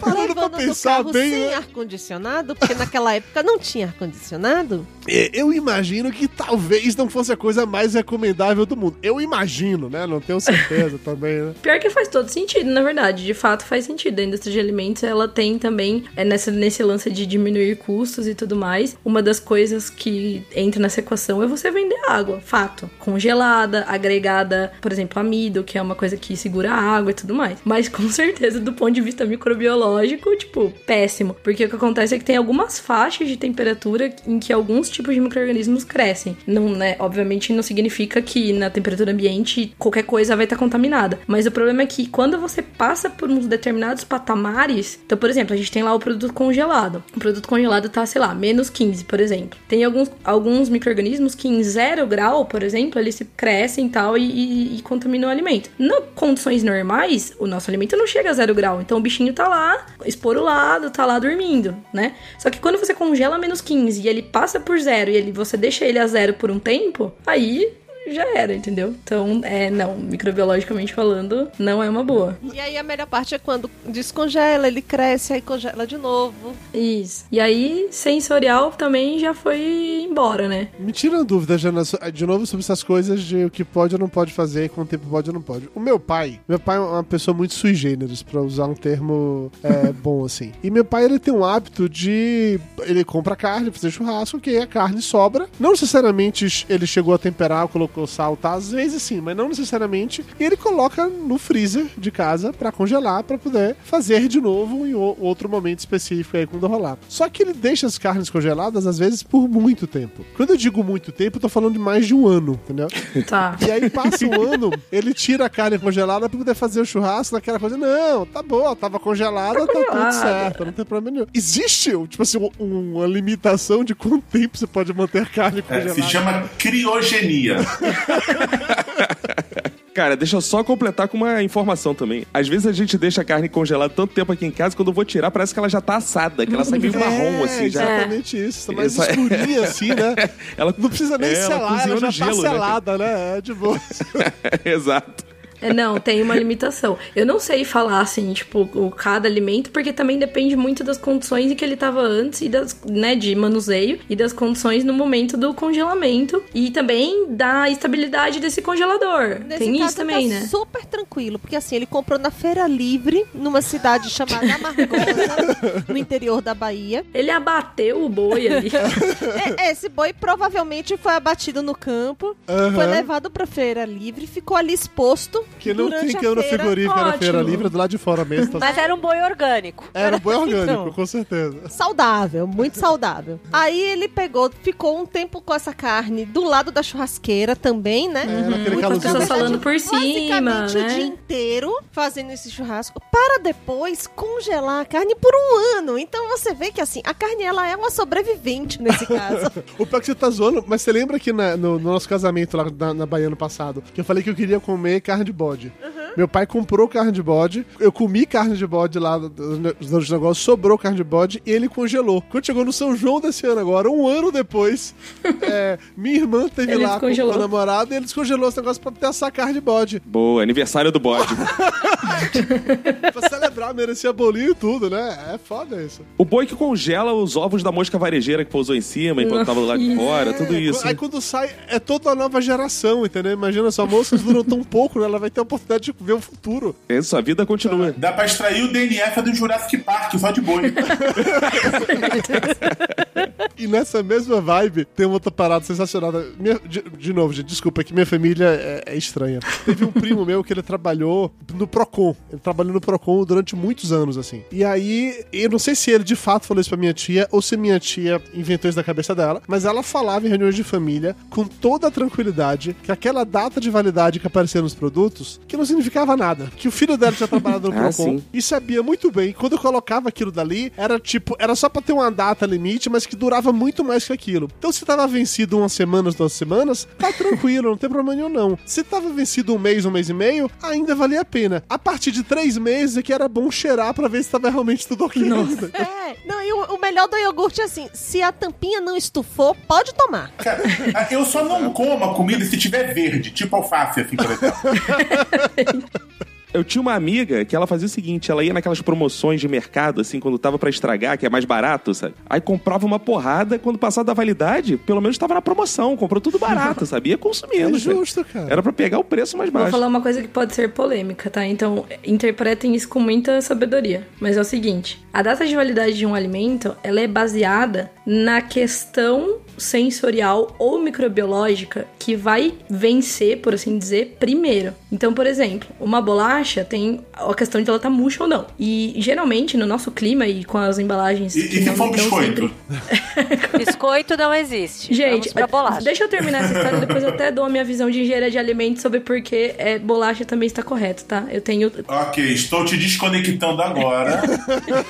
Parando pra pensar bem, sem né? ar-condicionado, porque naquela época não tinha ar-condicionado. Eu imagino que talvez não fosse a coisa mais recomendável do mundo. Eu imagino, né? Não tenho certeza *laughs* também, né? Pior que faz todo sentido, na verdade. De fato, faz sentido. A indústria de alimentos, ela tem também, é nessa, nesse lance de diminuir custos e tudo mais, uma das coisas que entra nessa equação é você vender água, fato. Congelada, agregada, por exemplo, amido, que é uma coisa que segura a água e tudo mais. Mas com certeza, do ponto de vista microbiológico, tipo, péssimo. Porque o que acontece é que tem algumas faixas de temperatura em que alguns tipos de micro-organismos crescem. Não, né? Obviamente não significa que na temperatura ambiente qualquer coisa vai estar contaminada. Mas o problema é que quando você passa por uns determinados patamares. Então, por exemplo, a gente tem lá o produto congelado. O produto congelado tá, sei lá, menos 15, por exemplo. Tem alguns, alguns micro-organismos que em zero grau, por exemplo, eles se crescem e tal e, e, contaminam o alimento. Em condições normais, o nosso alimento não chega a zero grau. Então o bichinho tá lá, esporulado, tá lá dormindo, né? Só que quando você congela menos 15 e ele passa por zero e ele, você deixa ele a zero por um tempo, aí já era, entendeu? Então, é, não, microbiologicamente falando, não é uma boa. E aí a melhor parte é quando descongela, ele cresce, aí congela de novo. Isso. E aí, sensorial também já foi embora, né? Me tira uma dúvida, Jana, so- de novo sobre essas coisas de o que pode ou não pode fazer, com o tempo pode ou não pode. O meu pai, meu pai é uma pessoa muito sui generis, pra usar um termo é, *laughs* bom assim. E meu pai, ele tem um hábito de. Ele compra carne, fazer churrasco, que a carne sobra. Não necessariamente ele chegou a temperar, colocou sal, tá? Às vezes sim, mas não necessariamente. E ele coloca no freezer de casa pra congelar, pra poder fazer de novo em outro momento específico aí quando rolar. Só que ele deixa as carnes congeladas, às vezes, por muito tempo. Quando eu digo muito tempo, eu tô falando de mais de um ano, entendeu? *laughs* Tá. E aí passa um ano, ele tira a carne congelada pra poder fazer o churrasco naquela coisa. Não, tá boa, tava congelada, tá, tudo congelada. certo, não tem problema nenhum. Existe, tipo assim, um- uma limitação de quanto tempo você pode manter carne É, congelada? se chama criogenia. *laughs* Cara, deixa eu só completar com uma informação também. Às vezes a gente deixa a carne congelada tanto tempo aqui em casa, quando eu vou tirar, parece que ela já tá assada, que ela sai meio *laughs* marrom, assim, já. Exatamente isso. Tá mais Essa- escurinha assim, né? *laughs* Ela Não precisa nem É, ela selar, ela, cozinhou já tá gelo, né, cara? selada, né? É de boa. Exato. É, não, tem uma limitação. Eu não sei falar assim, tipo, o cada alimento, porque também depende muito das condições em que ele tava antes e das, né, de manuseio e das condições no momento do congelamento e também da estabilidade desse congelador. Nesse tem caso, isso também, tá né? super tranquilo, porque assim, ele comprou na Feira Livre, numa cidade chamada Amargosa, no interior da Bahia. Ele abateu o boi ali. É, esse boi provavelmente foi abatido no campo, Aham. foi levado pra Feira Livre, ficou ali exposto Que não Durante tem a câmera feira, frigorífica na feira livre, do lado de fora mesmo. Tá *laughs* Mas era um boi orgânico. Era um boi orgânico, Então. com certeza. Saudável, muito saudável. Aí ele pegou, ficou um tempo com essa carne do lado da churrasqueira também, né? É, Muitas calorzinho. pessoas falando por cima, Basicamente o dia né? inteiro fazendo esse churrasco para depois congelar a carne por um ano. Então você vê que assim, a carne ela é uma sobrevivente nesse caso. *laughs* O pior que você tá zoando, mas você lembra que na- no, no nosso casamento lá na, na Bahia no passado, que eu falei que eu queria comer carne de bode. Meu pai comprou carne de bode, eu comi carne de bode lá dos negócios, sobrou carne de bode e ele congelou. Quando chegou no São João desse ano agora, um ano depois, *laughs* é, minha irmã teve Ele lá com, com descongelou. o namorado e ele descongelou esse negócio pra ter essa carne de bode. Boa, aniversário do bode. *laughs* pra celebrar, merecia bolinho e tudo, né? É foda isso. o boi que congela os ovos da mosca varejeira que pousou em cima enquanto tava do lado de fora, tudo isso. Aí quando sai, é toda uma nova geração, entendeu? Imagina só, moças duram tão pouco, né? Ela vai ter a oportunidade de ver o futuro. Isso, a vida continua. Dá pra extrair o DNF do Jurassic Park, só de boi. E nessa mesma vibe, tem uma outra parada sensacional. Minha- de, de novo, gente, desculpa, é que minha família é, é estranha. Teve um primo meu que ele trabalhou no Procon. Ele trabalhou no Procon durante muitos anos, assim. E aí, eu não sei se ele de fato falou isso pra minha tia ou se minha tia inventou isso da cabeça dela, mas ela falava em reuniões de família com toda a tranquilidade que aquela data de validade que aparecia nos produtos, que não significava nada. Que o filho dela tinha trabalhado no *laughs* Ah, Procon sim. e sabia muito bem. Quando eu colocava aquilo dali, era tipo, era só pra ter uma data limite, mas que durava muito mais que aquilo. Então, se tava vencido umas semanas, duas semanas, tá tranquilo, não tem problema nenhum, não. Se tava vencido um mês, um mês e meio, ainda valia a pena. A partir de três meses é que era bom cheirar pra ver se tava realmente tudo ok. ainda. É, não, e o, o melhor do iogurte é assim: se a tampinha não estufou, pode tomar. Cara, eu só não como a comida se tiver verde, tipo alface, assim, por exemplo. *laughs* *laughs* Eu tinha uma amiga que ela fazia o seguinte: ela ia naquelas promoções de mercado, assim, quando tava pra estragar, que é mais barato, sabe? Aí comprava uma porrada, quando passava da validade, pelo menos tava na promoção, comprou tudo barato, sabe? Ia consumindo. É justo, cara. Era pra pegar o preço mais Vou baixo. falar uma coisa que pode ser polêmica, tá? Então, interpretem isso com muita sabedoria. Mas é o seguinte: a data de validade de um alimento, ela é baseada na questão sensorial ou microbiológica que vai vencer, por assim dizer, primeiro. Então, por exemplo, uma bolacha tem a questão de ela estar murcha ou não. E geralmente no nosso clima e com as embalagens E, que e se for biscoito? *laughs* Biscoito não existe. Gente, Vamos pra bolacha. deixa eu terminar essa história, depois eu até dou a minha visão de engenharia de alimentos sobre por que é, bolacha também está correto, tá? Eu tenho Ok, estou te desconectando agora.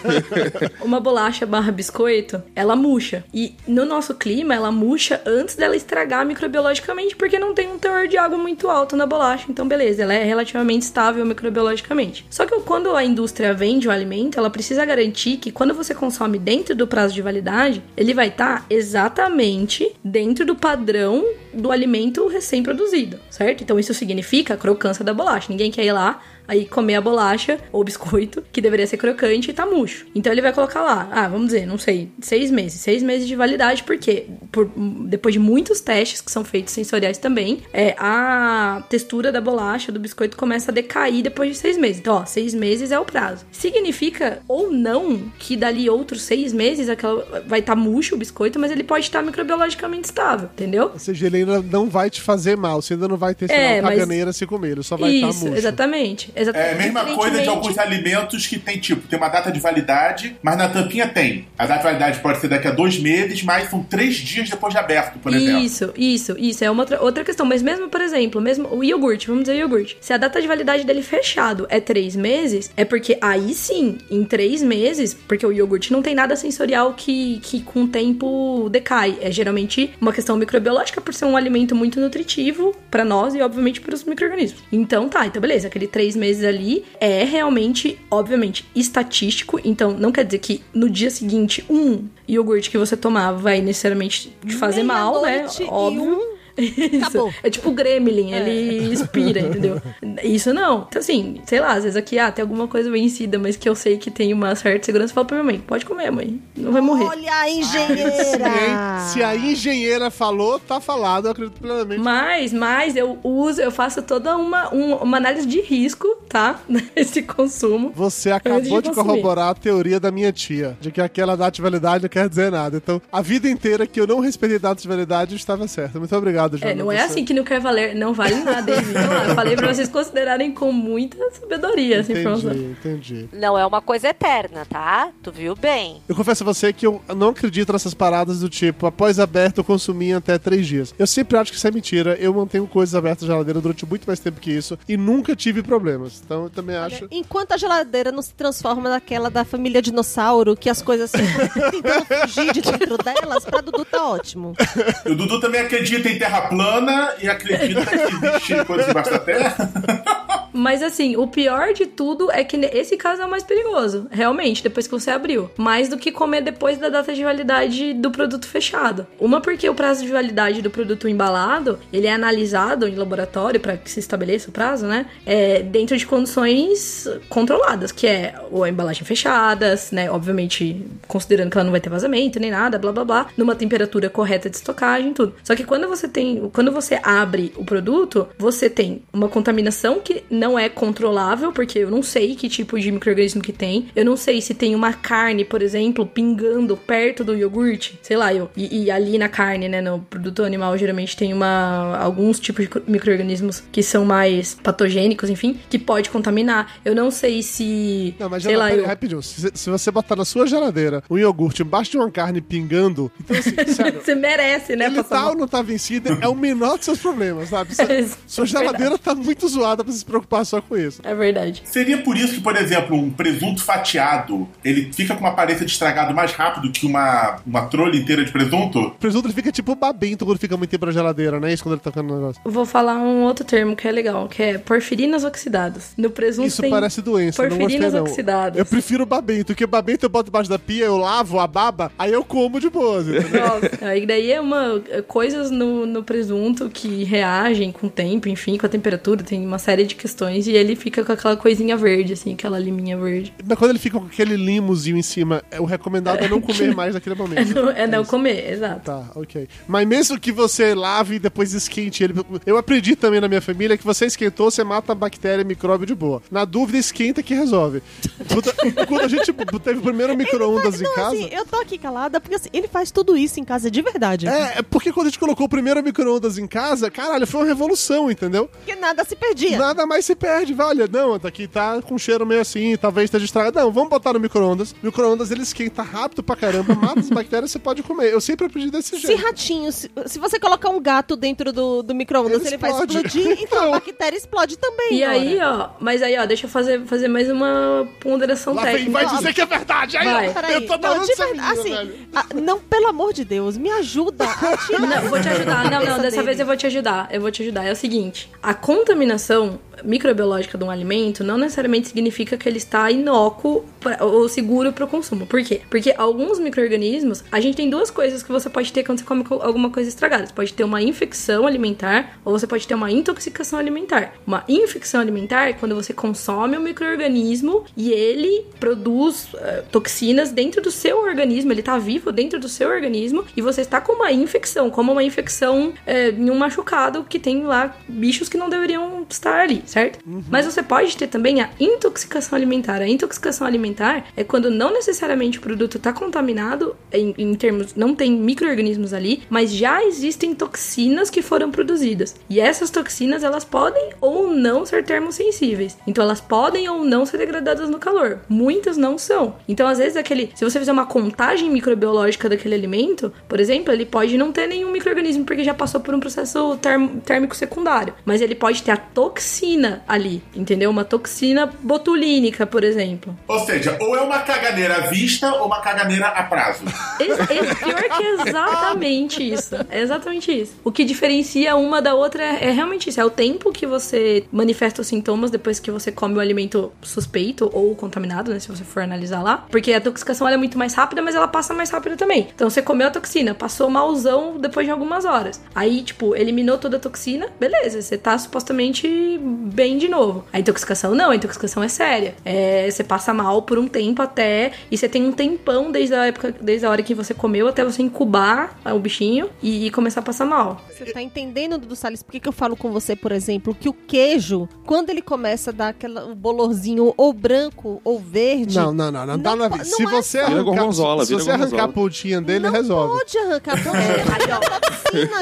*laughs* uma bolacha barra biscoito, ela murcha. E no nosso clima, ela murcha antes dela estragar microbiologicamente, porque não tem um teor de água muito alto na bolacha. Então, beleza, ela é relativamente estável microbiologicamente. Só que quando a indústria vende o alimento, ela precisa garantir que quando você consome dentro do prazo de validade, ele vai estar exatamente dentro do padrão do alimento recém-produzido, certo? Então, isso significa a crocância da bolacha. Ninguém quer ir lá aí comer a bolacha ou biscoito, que deveria ser crocante e tá murcho. Então ele vai colocar lá, ah, vamos dizer, não sei, seis meses. Seis meses de validade, porque por, depois de muitos testes que são feitos sensoriais também, é, a textura da bolacha, do biscoito, começa a decair depois de seis meses. Então, ó, seis meses é o prazo. Significa ou não que dali outros seis meses aquela, vai estar tá murcho o biscoito, mas ele pode estar microbiologicamente estável, entendeu? Ou seja, ele ainda não vai te fazer mal, você ainda não vai ter É, lá, mas- caganeira se comer, ele só vai estar Isso, murcho. exatamente. Exata- É a mesma coisa de alguns alimentos que tem, tipo, tem uma data de validade, mas na tampinha tem. A data de validade pode ser daqui a dois meses, mas são três dias depois de aberto, por exemplo. Isso, isso, isso. É uma outra, outra questão. Mas mesmo, por exemplo, mesmo o iogurte, vamos dizer iogurte. Se a data de validade dele fechado é três meses, é porque aí sim, em três meses, porque o iogurte não tem nada sensorial que, que com o tempo decai. É geralmente uma questão microbiológica por ser um alimento muito nutritivo pra nós e, obviamente, para os micro-organismos. Então tá, então beleza. Aquele três meses ali é realmente, obviamente, estatístico. Então não quer dizer que no dia seguinte, um iogurte que você tomar vai necessariamente te fazer mal, né? Óbvio. *laughs* Isso. Acabou. É tipo o Gremlin, ele expira, *laughs* entendeu? Isso não. Então, assim, sei lá, às vezes aqui, ah, tem alguma coisa vencida, mas que eu sei que tem uma certa segurança, eu falo pra minha mãe, pode comer, mãe. Não vai morrer. Olha a engenheira! *laughs* Se a engenheira falou, tá falado, eu acredito plenamente. Mas, mas eu uso, eu faço toda uma, um- uma análise de risco, evitar né, esse consumo. Você acabou de de corroborar a teoria da minha tia, de que aquela data de validade não quer dizer nada. Então, a vida inteira que eu não respeitei data de validade estava certa. Muito obrigado, É, não é você. assim que não quer valer, não vale nada? Então, eu falei pra vocês considerarem com muita sabedoria essa informação. Entendi, entendi. Não é uma coisa eterna, tá? Tu viu bem. Eu confesso a você que eu não acredito nessas paradas do tipo, após aberto eu consumi até três dias. Eu sempre acho que isso é mentira. Eu mantenho coisas abertas na geladeira durante muito mais tempo que isso e nunca tive problemas. Então eu também acho. Enquanto a geladeira não se transforma naquela da família dinossauro, que as coisas ficam tentando fugir de dentro delas, pra Dudu tá ótimo. *laughs* O Dudu também acredita em terra plana e acredita que existe coisa debaixo da terra. *laughs* Mas assim, o pior de tudo é que esse caso é o mais perigoso, realmente, depois que você abriu. Mais do que comer depois da data de validade do produto fechado. Uma porque o prazo de validade do produto embalado, ele é analisado em laboratório para que se estabeleça o prazo, né? É, dentro de condições controladas, que é a embalagem fechadas, né? Obviamente, considerando que ela não vai ter vazamento nem nada, blá blá blá, numa temperatura correta de estocagem, tudo. Só que quando você tem, quando você abre o produto, você tem uma contaminação que não é controlável, porque eu não sei que tipo de microorganismo que tem. Eu não sei se tem uma carne, por exemplo, pingando perto do iogurte, sei lá, eu. E, e ali na carne, né, no produto animal, geralmente tem uma alguns tipos de microorganismos que são mais patogênicos, enfim, que pode contaminar. Eu não sei se, Não, mas sei lá, eu... rapidinho. Se, se você botar na sua geladeira um iogurte embaixo de uma carne pingando, então assim, *laughs* sério. você merece, né, Ele tá ou não tá vencido, é o menor dos seus problemas, sabe? Sua, *laughs* É sua geladeira tá muito zoada pra se preocupar só com isso. É verdade. Seria por isso que, por exemplo, um presunto fatiado, ele fica com uma aparência de estragado mais rápido que uma, uma trolha inteira de presunto? O presunto ele fica tipo babento quando fica muito tempo na geladeira, não é isso quando ele tá ficando no negócio? Vou falar um outro termo que é legal, que é porfirinas oxidadas. No presunto Isso tem parece doença, não gostei porfirinas não. oxidadas. Eu prefiro babento, porque babento eu boto debaixo da pia, eu lavo a baba, aí eu como de boas, entendeu? Nossa, aí daí é uma é, coisas no, no presunto que reagem com o tempo, enfim, com a temperatura, tem uma série de questões e ele fica com aquela coisinha verde, assim, aquela liminha verde. Mas quando ele fica com aquele limozinho em cima, é- o recomendado é não *laughs* comer mais naquele É momento. não, é não comer, exato. Tá, ok. Mas mesmo que você lave e depois esquente ele. Eu aprendi também na minha família que você esquentou, você mata a bactéria e micróbio de boa. Na dúvida, esquenta que resolve. *laughs* Quando, a gente teve o primeiro micro-ondas em Não, casa. assim, eu tô aqui calada porque assim, ele faz tudo isso em casa de verdade. É, é porque quando a gente colocou o primeiro micro-ondas em casa, caralho, foi uma revolução, entendeu? Porque nada se perdia. Nada mais se perde, vai, olha, não, tá aqui tá com cheiro meio assim, talvez esteja estragado. Não, vamos botar no micro-ondas. Micro-ondas ele esquenta rápido pra caramba, mata as *laughs* bactérias, você pode comer. Eu sempre aprendi desse Se jeito. ratinho, se, se você colocar um gato dentro do, do micro-ondas, Ele ele, vai explodir, então *laughs* Então. a bactéria explode também. E aí, ora. ó, mas aí, ó, deixa eu fazer, fazer mais uma ponderação Lá vem, técnica. vai dizer que é verdade, aí, Vai. ó, Peraí, eu tô não, falando de menina, assim, velho. ah, não, pelo amor de Deus, me ajuda a tirar Não, vou te ajudar. Não, não, dessa vez eu vou te ajudar. Eu vou te ajudar. É o seguinte: a contaminação microbiológica de um alimento não necessariamente significa que ele está inócuo pra- ou seguro para o consumo. Por quê? Porque alguns micro-organismos, a gente tem duas coisas que você pode ter quando você come co- alguma coisa estragada. Você pode ter uma infecção alimentar ou você pode ter uma intoxicação alimentar. Uma infecção alimentar é quando você consome um microorganismo e ele produz eh, toxinas dentro do seu organismo, ele tá vivo dentro do seu organismo e você está com uma infecção, como uma infecção eh, em um machucado que tem lá bichos que não deveriam estar ali, certo? Mas você pode ter também a intoxicação alimentar. A intoxicação alimentar é quando não necessariamente o produto está contaminado, em, em termos, não tem micro-organismos ali, mas já existem toxinas que foram produzidas. E essas toxinas, elas podem ou não ser termosensíveis. Então, elas podem ou não ser degradadas no calor. Muitas não são. Então, às vezes, aquele, se você fizer uma contagem microbiológica daquele alimento, por exemplo, ele pode não ter nenhum microorganismo porque já passou por um processo térmico secundário. Mas ele pode ter a toxina ali, entendeu? Uma toxina botulínica, por exemplo. Ou seja, ou é uma caganeira à vista ou uma caganeira a prazo. Esse, esse- pior que é exatamente isso. É exatamente isso. O que diferencia uma da outra é, é realmente isso. É o tempo que você manifesta os sintomas depois que você come o alimento suspeito ou contaminado, né? Se você for analisar lá. Porque a intoxicação é muito mais rápida, mas ela passa mais rápido também. Então você comeu a toxina, passou malzão depois de algumas horas. Aí, tipo, eliminou toda a toxina, beleza. Você tá supostamente bem de novo. A intoxicação não, a intoxicação é séria. É, você passa mal por por um tempo até. E você tem um tempão desde a época, desde a hora que você comeu até você incubar o bichinho e, e começar a passar mal. Você tá entendendo, Dudu Salles, por que, que eu falo com você, por exemplo, que o queijo, quando ele começa a dar aquela, o bolorzinho ou branco ou verde. Não, não, não, não, dá na vida. Se é você Vira arrancar, se você arrancar a pontinha dele, não resolve. pode arrancar a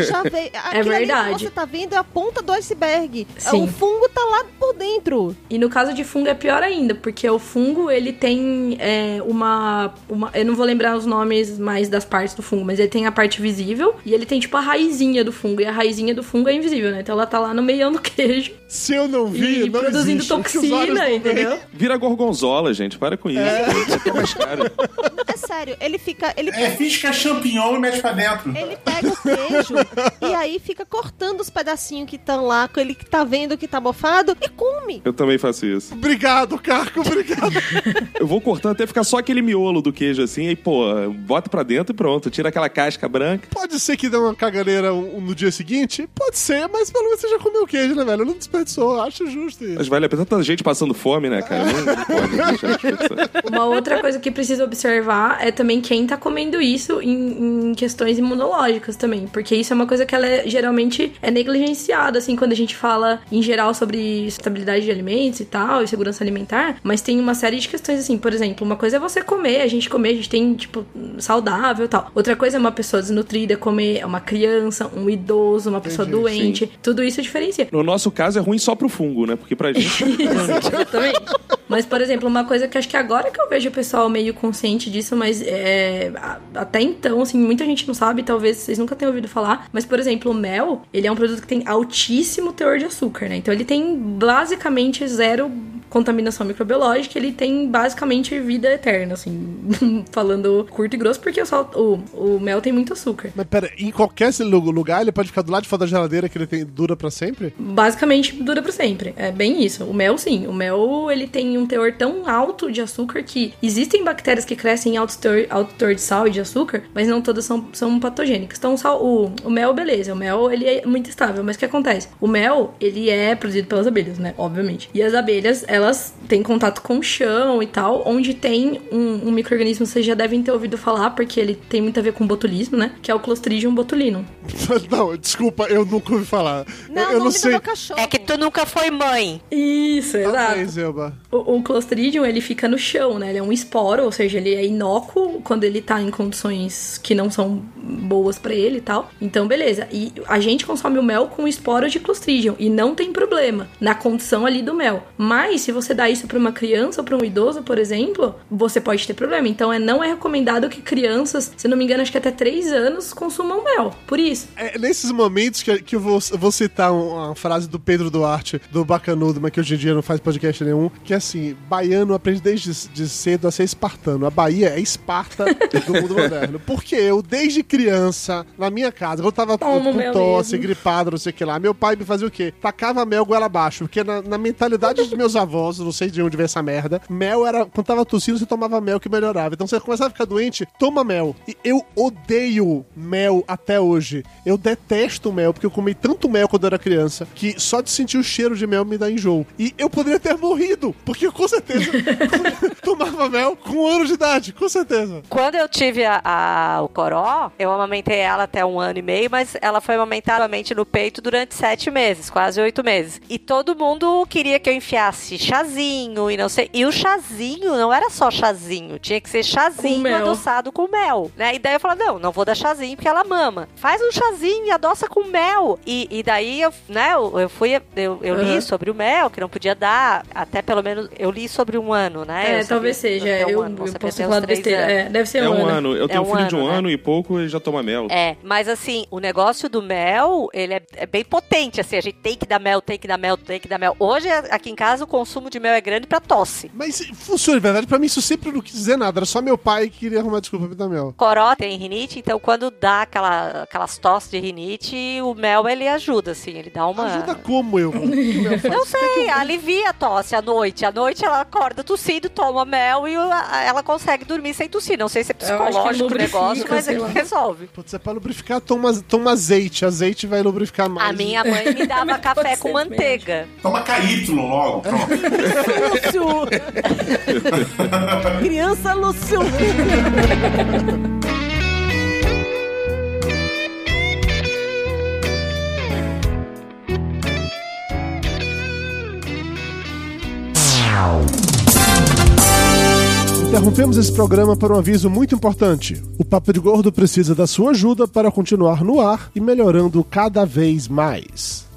já veio. Aquilo ali verdade. que você tá vendo é a ponta do iceberg. Sim. O fungo tá lá por dentro. E no caso de fungo é pior ainda, porque o fungo ele tem é, uma, uma. Eu não vou lembrar os nomes mais das partes do fungo, mas ele tem a parte visível e ele tem tipo a raizinha do fungo. E a raizinha do fungo é invisível, né? Então ela tá lá no meião do *laughs* queijo. Se eu não vi, e não produzindo existe. Toxina, entendeu? Vira gorgonzola, gente. Para com isso. É, é mais caro. É sério, ele fica. Ele, É, finge que é champignon e mete pra dentro. ele pega o queijo e aí fica cortando os pedacinhos que estão lá, com ele que tá vendo que tá mofado e come. Eu também faço isso. Obrigado, Caco, obrigado. Eu vou cortando até ficar só aquele miolo do queijo assim, aí, pô, bota pra dentro e pronto. Tira aquela casca branca. Pode ser que dê uma caganeira no dia seguinte? Pode ser, mas pelo menos você já comeu queijo, né, velho? Não desperdiçou, acho justo isso. Mas vale a pena tanta gente passando fome, né, cara? Não, não pode *laughs* deixar. Uma outra coisa que precisa observar é também quem tá comendo isso em, em questões imunológicas também. Porque isso é uma coisa que ela é, geralmente é negligenciada, assim, quando a gente fala em geral sobre estabilidade de alimentos e tal, e segurança alimentar. Mas tem uma série de questões, assim, por exemplo, uma coisa é você comer, a gente comer, a gente tem, tipo, saudável e tal. Outra coisa é uma pessoa desnutrida comer, uma criança, um idoso, uma pessoa Entendi, doente. Tudo isso diferencia. No nosso caso é ruim só pro fungo, né? Porque pra *laughs* gente. Exatamente. Mas, por exemplo, uma coisa que acho que agora que eu vejo o pessoal meio consciente disso, mas é, até então, assim, muita gente não sabe, talvez vocês nunca tenham ouvido falar. Mas, por exemplo, o mel, ele é um produto que tem altíssimo teor de açúcar, né? Então ele tem basicamente zero contaminação microbiológica, ele tem basicamente vida eterna, assim, *laughs* falando curto e grosso, porque o, sal- o, o mel tem muito açúcar. Mas pera, em qualquer lu- lugar ele pode ficar do lado de fora da geladeira que ele tem, dura pra sempre? Basicamente dura pra sempre. É bem isso. O mel, sim. O mel, ele tem um teor tão alto de açúcar que existem bactérias que crescem em alto teor, alto teor de sal e de açúcar, mas não todas são, são patogênicas. Então, o, sal- o, o mel, beleza. O mel, ele é muito estável. Mas o que acontece? O mel, ele é produzido pelas abelhas, né? Obviamente. E as abelhas, elas têm contato com o chão e tal, onde tem um, um micro-organismo, vocês já devem ter ouvido falar, porque ele tem muito a ver com botulismo, né? Que é o Clostridium botulinum. *laughs* não, desculpa, eu nunca ouvi falar. Não, eu, eu não sei. É que tu nunca foi mãe. Isso, exato. Talvez, Elba. O, o Clostridium, ele fica no chão, né? Ele é um esporo, ou seja, ele é inócuo quando ele tá em condições que não são boas pra ele e tal. Então, beleza. E a gente consome o mel com esporo de Clostridium e não tem problema na condição ali do mel. Mas se você dá isso pra uma criança ou pra um idoso, por exemplo, você pode ter problema. Então, é não é recomendado que crianças, se não me engano, acho que até 3 anos consumam mel. Por isso. É nesses momentos que, que eu, vou, vou citar um- uma frase do Pedro Duarte, do Bacanudo, mas que hoje em dia não faz podcast nenhum, que é assim, baiano aprende desde de cedo a ser espartano. A Bahia é Esparta *laughs* do mundo moderno. Porque eu, desde criança, na minha casa, eu tava Toma com tosse, mesmo. gripado, não sei o que lá, meu pai me fazia o quê? Tacava mel goela abaixo, porque na, na mentalidade dos meus avós, não sei de onde veio essa merda, mel era, quando tava tossindo, você tomava mel que melhorava. Então você começava a ficar doente, toma mel. E eu odeio mel até hoje. Eu detesto mel, porque eu comi tanto mel quando eu era criança, que só de sentir o cheiro de mel me dá enjoo. E eu poderia ter morrido, porque eu com certeza *laughs* tomava mel com um ano de idade, com certeza. Quando eu tive a, a- o coró, eu amamentei ela até um ano e meio, mas ela foi amamentada no peito durante sete meses, quase oito meses. E todo mundo queria que eu enfiasse chazinho e não sei. E o chazinho não era só chazinho, tinha que ser Com chazinho mel. adoçado com mel, né? E daí eu falei, não, não vou dar chazinho porque ela mama. Faz um chazinho e adoça com mel. E, e daí, eu, né, eu, eu fui, eu, eu li Uhum. sobre o mel, que não podia dar, até pelo menos, eu li sobre um ano, né? É, Eu talvez seja. até um Eu, ano, não eu posso três besteira. É, deve ser É um um ano. ano. Eu tenho É um um filho de um ano, né? ano e pouco e já toma mel. É, mas assim, o negócio do mel, ele é, é bem potente, assim, a gente tem que dar mel, tem que dar mel, tem que dar mel. Hoje, aqui em casa, o consumo de mel é grande pra tosse. Mas funciona, de verdade, pra mim isso sempre não quis dizer nada, era só meu pai que queria arrumar desculpa pra dar mel. Coró tem rinite, então quando dá aquela, aquelas tosses de rinite, o mel, ele ajuda, assim, ele dá uma... Ajuda como? eu. Não sei, alivia a tosse à noite. À noite ela acorda tossindo, toma mel e ela consegue dormir sem tossir. Não sei se é Eu psicológico o negócio, mas é que resolve. Putz, é pra lubrificar, toma, toma azeite. Azeite vai lubrificar mais. A minha mãe me *laughs* dava café com manteiga. Toma KY logo, pronto. *laughs* *laughs* Criança Lúcio! Interrompemos esse programa para um aviso muito importante. O Papo de Gordo precisa da sua ajuda para continuar no ar e melhorando cada vez mais.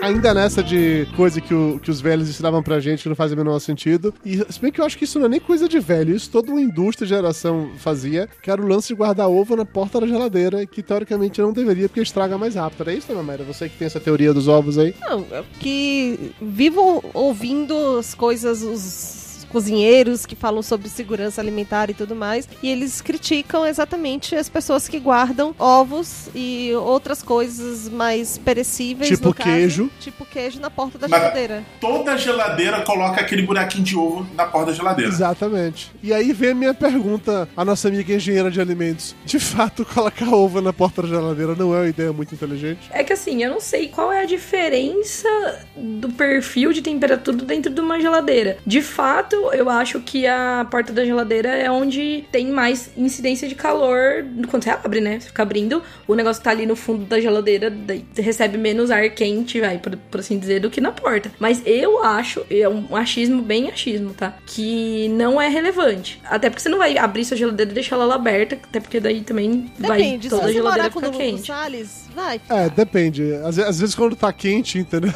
Ainda nessa de coisa que, o- que os velhos ensinavam pra gente que não faz o menor sentido. E se bem que eu acho que isso não é nem coisa de velho, isso toda uma indústria de geração fazia, que era o lance de guardar ovo na porta da geladeira, que teoricamente não deveria, porque estraga mais rápido. Era isso, dona Mayra? Você que tem essa teoria dos ovos aí? Não, é que vivo ouvindo as coisas, os cozinheiros que falam sobre segurança alimentar e tudo mais, e eles criticam exatamente as pessoas que guardam ovos e outras coisas mais perecíveis, Tipo no caso, queijo. tipo queijo na porta da Mas- geladeira. Toda geladeira coloca aquele buraquinho de ovo na porta da geladeira. Exatamente. E aí vem a minha pergunta à nossa amiga engenheira de alimentos. De fato, *laughs* colocar ovo na porta da geladeira não é uma ideia muito inteligente? É que assim, eu não sei qual é a diferença do perfil de temperatura dentro de uma geladeira. De fato, eu acho que a porta da geladeira é onde tem mais incidência de calor quando você abre, né? Você fica abrindo, o negócio tá ali no fundo da geladeira, daí você recebe menos ar quente, vai, por, por assim dizer, do que na porta. Mas eu acho, é um achismo bem achismo, tá? Que não é relevante. Até porque você não vai abrir sua geladeira e deixar ela aberta, até porque daí também vai Depende, toda se a geladeira ficar quente. Salles, vai. É, depende. Às, às vezes quando tá quente, entendeu?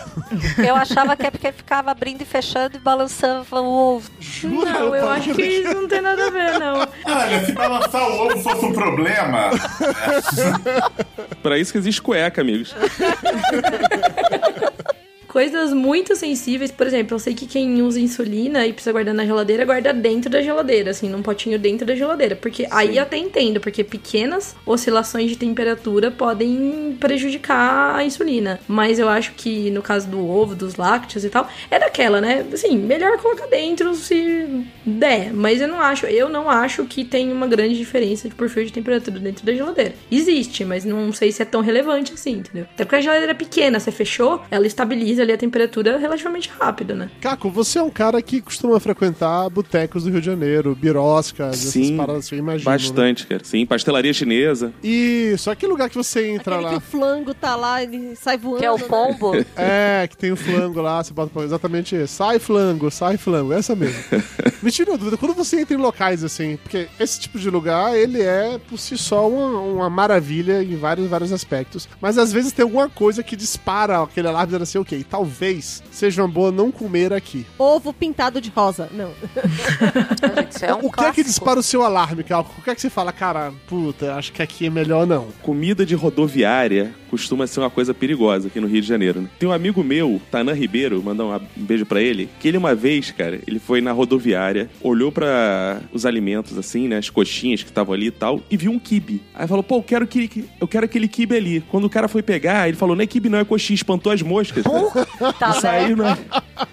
Eu achava que é porque ficava abrindo e fechando e balançava o ovo. Não, eu acho que isso não tem nada a ver, não. Olha, se balançar o ovo fosse um problema, Pra isso que existe cueca, amigos. *laughs* Coisas muito sensíveis, por exemplo, eu sei que quem usa insulina e precisa guardar na geladeira, guarda dentro da geladeira, assim, num potinho dentro da geladeira. Porque aí eu até entendo, porque pequenas oscilações de temperatura podem prejudicar a insulina. Mas eu acho que no caso do ovo, dos lácteos e tal, é daquela, né? Assim, melhor colocar dentro se der. Mas eu não acho, eu não acho que tem uma grande diferença de perfil de temperatura dentro da geladeira. Existe, mas não sei se é tão relevante assim, entendeu? Até porque a geladeira é pequena, você fechou, ela estabiliza ali a temperatura relativamente rápido, né? Caco, você é um cara que costuma frequentar botecos do Rio de Janeiro, biroscas, essas Sim, paradas que eu imagino. né? Bastante, cara. Sim, pastelaria chinesa. Isso, aquele lugar que você entra Aquele que lá. o flango tá lá, ele sai voando. Que é o né? pombo. *laughs* É, que tem o flango lá, você bota exatamente isso. Sai flango, sai flango, essa mesmo. *laughs* Me tira uma dúvida, quando você entra em locais assim, porque esse tipo de lugar, ele é por si só uma, uma maravilha em vários, vários aspectos, mas às vezes tem alguma coisa que dispara aquele alarme dizendo assim, ok, talvez seja uma boa não comer aqui. Ovo pintado de rosa. Não. *laughs* Isso é um o que é que dispara o seu alarme, Calco? O que é que você fala, cara, puta, acho que aqui é melhor não? Comida de rodoviária costuma ser uma coisa perigosa aqui no Rio de Janeiro, né? Tem um amigo meu, Tanan Ribeiro, mandar um beijo pra ele, que ele uma vez, cara, ele foi na rodoviária, olhou pra os alimentos assim, né, as coxinhas que estavam ali e tal, e viu um quibe. Aí falou, pô, eu quero, aquele, eu quero aquele quibe ali. Quando o cara foi pegar, ele falou, não é quibe não, é coxinha, espantou as moscas. *laughs* Tá E saiu, né?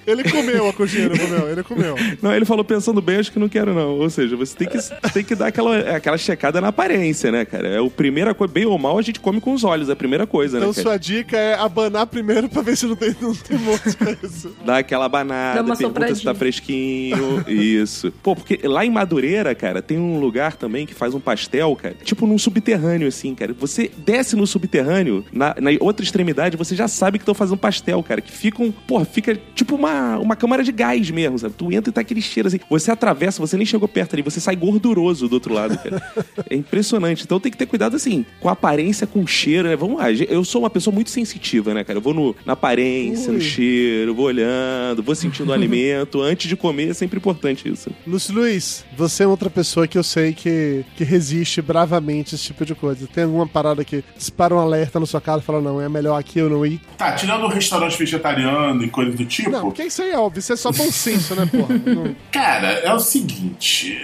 Ele comeu a coxinha, não comeu? Ele comeu. *laughs* Não, ele falou pensando bem, acho que não quero não. Ou seja, você tem que, tem que dar aquela, aquela checada na aparência, né, cara? É o primeira coisa, bem ou mal, a gente come com os olhos, é a primeira coisa, Então né? cara? sua dica é abanar primeiro pra ver se não tem, não tem mosca. *laughs* Isso. Dá aquela Dá banada, uma pergunta se tá fresquinho. Isso. Pô, porque lá em Madureira, cara, tem um lugar também que faz um pastel, cara, tipo num subterrâneo, assim, cara. Você desce no subterrâneo, na, na outra extremidade, você já sabe que estão fazendo pastel, cara. Que ficam, pô, fica tipo uma, uma câmara de gás mesmo, sabe? Tu entra e tá aquele cheiro assim. Você atravessa, você nem chegou perto ali, você sai gorduroso do outro lado, cara. *laughs* É impressionante. Então tem que ter cuidado, assim, com a aparência, com o cheiro, né? Vamos lá. Eu sou uma pessoa muito sensitiva, né, cara? Eu vou no, na aparência, no Ui. cheiro, vou olhando, vou sentindo o *laughs* alimento. Antes de comer é sempre importante isso. Lúcio Luiz, você é outra pessoa que eu sei que, que resiste bravamente a esse tipo de coisa. Tem alguma parada que dispara um alerta na sua cara e fala, não, é melhor aqui eu não ir? Tá, tirando o restaurante vegetariano e coisas do tipo. Não, porque isso aí é óbvio, isso é só bom senso, né, porra? *laughs* Não- Cara, é o seguinte,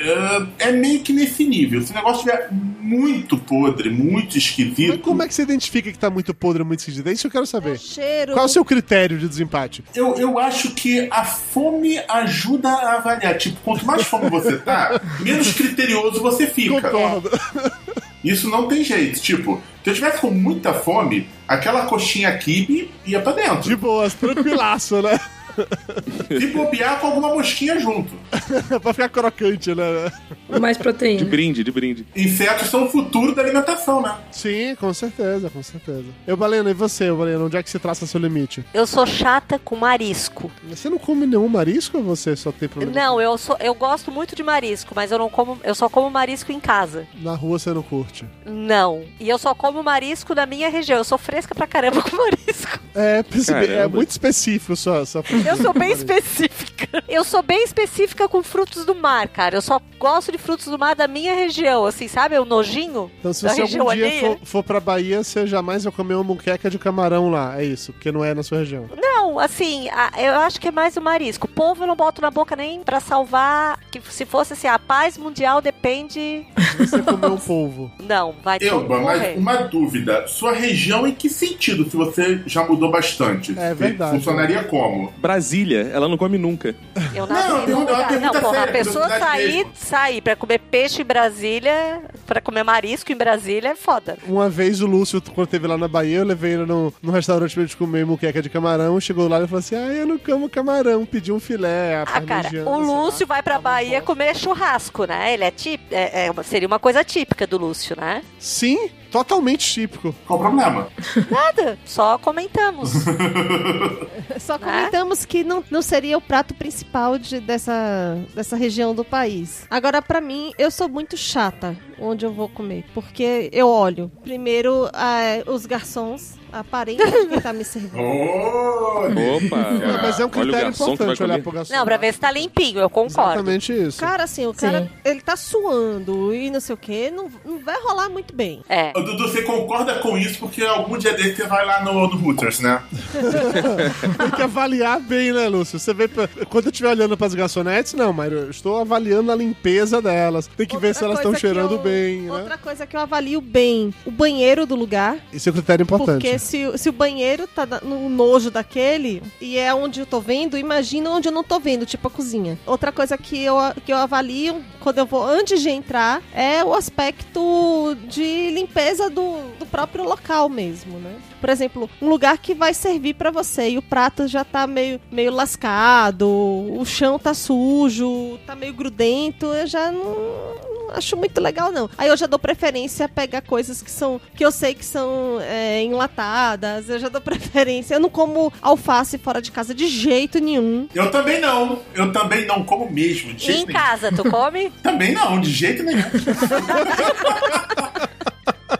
é, é meio que nesse nível. Se o negócio estiver muito podre, muito esquisito. Mas como é que você identifica que tá muito podre, muito esquisito? É isso que eu quero saber. Cheiro. Qual é o seu critério de desempate? Eu, eu acho que a fome ajuda a avaliar. Tipo, quanto mais fome você tá, *laughs* menos criterioso você fica. Concordo. Isso não tem jeito. Tipo, se eu tivesse com muita fome, aquela coxinha kibe ia pra dentro. De boas, tranquilaço, né? *laughs* Se *laughs* bobear com alguma mosquinha junto. *laughs* pra ficar crocante, né? Mais De proteína. brinde, de brinde. Insetos são o futuro da alimentação, né? Sim, com certeza, com certeza. Eu, Balena, e você, Balena, onde é que você traça seu limite? Eu sou chata com marisco. Você não come nenhum marisco ou você só tem problema? Não, eu, sou, eu gosto muito de marisco, mas eu não como. Eu só como marisco em casa. Na rua você não curte. Não. E eu só como marisco na minha região. Eu sou fresca pra caramba *laughs* com marisco. É, percebi, é muito específico só. só Eu sou bem específica. Eu sou bem específica com frutos do mar, cara. Eu só gosto de frutos do mar da minha região, assim, sabe? O nojinho Então, se da você região algum dia for, for pra Bahia, você jamais vai comer uma muqueca de camarão lá. É isso, porque não é na sua região. Não, assim, a- eu acho que é mais o marisco. Polvo eu não boto na boca nem pra salvar. Que se fosse assim, a paz mundial depende. Você comer um polvo. Não, vai Elba, mas morrer. uma dúvida. Sua região em que sentido, se você já mudou bastante? É verdade. Funcionaria como? Brasília, ela não come nunca. Eu Não, nasci eu num lugar. Não, porra, a pessoa sair, sair pra comer peixe em Brasília, pra comer marisco em Brasília é foda. Uma vez o Lúcio, quando teve lá na Bahia, eu levei ele no, no restaurante pra gente comer muqueca de camarão. Chegou lá e falou assim: Ah, eu não como camarão. Pediu um filé, a Ah, cara, o sei lá. Lúcio vai pra Bahia comer churrasco, né? Ele é típico. É, é seria uma coisa típica do Lúcio, né? Sim, totalmente típico. Qual o problema? Nada, só comentamos. *laughs* Só comentamos que não, não seria o prato principal de- dessa, dessa região do país. Agora, pra mim, eu sou muito chata onde eu vou comer. Porque eu olho, primeiro, ah, os garçons, a aparência de quem tá me servindo. Oh, Opa! Não, mas é um critério importante olhar pro garçom. Não, pra ver se tá limpinho, eu concordo. Exatamente isso. Cara, assim, o cara, Sim. ele tá suando e não sei o que, não, não vai rolar muito bem. É. Ô, Dudu, você concorda com isso porque algum dia desse você vai lá no, no Hooters, né? *laughs* Tem que avaliar bem, né, Lúcio? Você vê, pra- quando eu estiver olhando pras garçonetes, não, mas eu estou avaliando a limpeza delas. Tem que ver se elas estão cheirando eu- bem, né? Outra coisa que eu avalio bem, o banheiro do lugar. Esse é o critério importante. Porque se, se o banheiro tá no nojo daquele e é onde eu tô vendo, imagina onde eu não tô vendo, tipo a cozinha. Outra coisa que eu, que eu avalio quando eu vou, antes de entrar, é o aspecto de limpeza do, do próprio local mesmo, né? Por exemplo, um lugar que vai servir pra você e o prato já tá meio, meio lascado, o chão tá sujo, tá meio grudento, eu já não, não acho muito legal, não. Aí eu já dou preferência a pegar coisas que são. que eu sei que são é, enlatadas. Eu já dou *laughs* preferência. Eu não como alface fora de casa de jeito nenhum. Eu também não. Eu também não como mesmo, de E jeito em nenhum. casa, tu come? *laughs* Também não, de jeito nenhum. *laughs*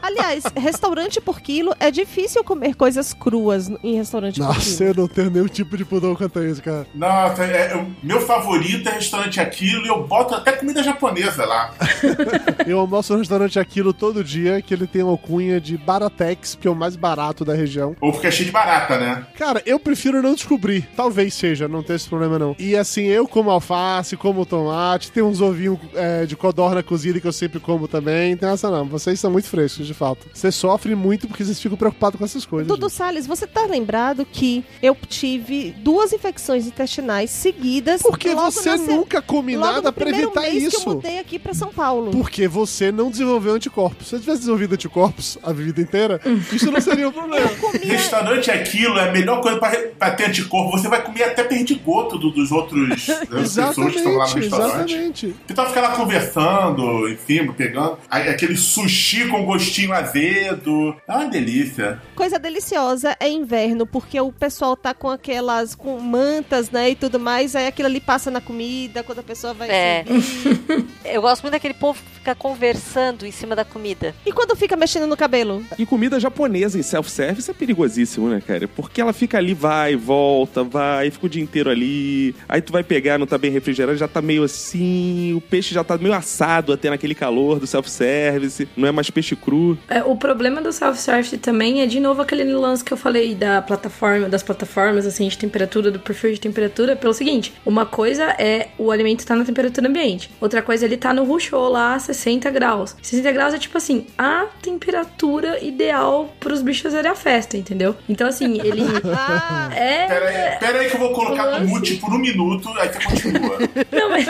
Aliás, restaurante por quilo é difícil comer coisas cruas em restaurante por Nossa, quilo. eu não tenho nenhum tipo de pudor quanto a isso, cara. Nossa, é, é- meu favorito é restaurante aquilo e eu boto até comida japonesa lá. *laughs* Eu almoço no restaurante Aquilo todo dia, que ele tem uma alcunha de Baratex, que é o mais barato da região. Ou porque é cheio de barata, né? Cara, eu prefiro não descobrir. Talvez seja, não tem esse problema não. E assim, eu como alface, como tomate, tem uns ovinhos é, de codorna cozida que eu sempre como também. Tem essa não. Vocês são muito frescos, de fato. Você sofre muito porque vocês ficam preocupados com essas coisas. Dudu Salles, você tá lembrado que eu tive duas infecções intestinais seguidas Porque você na nunca come logo nada pra evitar mês que isso. eu mudei aqui pra São Paulo. Porque você não desenvolveu anticorpos. Se você tivesse desenvolvido anticorpos a vida inteira, isso não seria um problema. Restaurante é aquilo, é a melhor coisa pra, pra ter anticorpo. Você vai comer até perdigoto do, dos outros pessoas que estão lá no restaurante. exatamente. Então fica lá conversando, em cima, pegando. Aquele sushi com gostinho azedo. É uma delícia. Coisa deliciosa é inverno, porque o pessoal tá com aquelas com mantas, né, e tudo mais, aí aquilo ali passa na comida, quando a pessoa vai É. *laughs* Eu gosto muito daquele povo que fica conversando em cima da comida. E quando fica mexendo no cabelo? E comida japonesa em self-service é perigosíssimo, né, cara? Porque ela fica ali, vai, volta, vai, fica o dia inteiro ali. Aí tu vai pegar, não tá bem refrigerado, já tá meio assim. O peixe já tá meio assado até naquele calor do self-service. Não é mais peixe cru. É, o problema do self-service também é, de novo, aquele lance que eu falei da plataforma, das plataformas, assim, de temperatura, do perfil de temperatura, pelo seguinte, uma coisa é o alimento estar na temperatura ambiente, outra coisa é ele tá no rushou lá, a 60 graus. 60 graus é tipo assim, a temperatura ideal pros bichos fazerem a festa, entendeu? Então, assim, ele... *laughs* é... Pera aí, pera aí que eu vou colocar no mute por um minuto, aí você continua. Não, mas,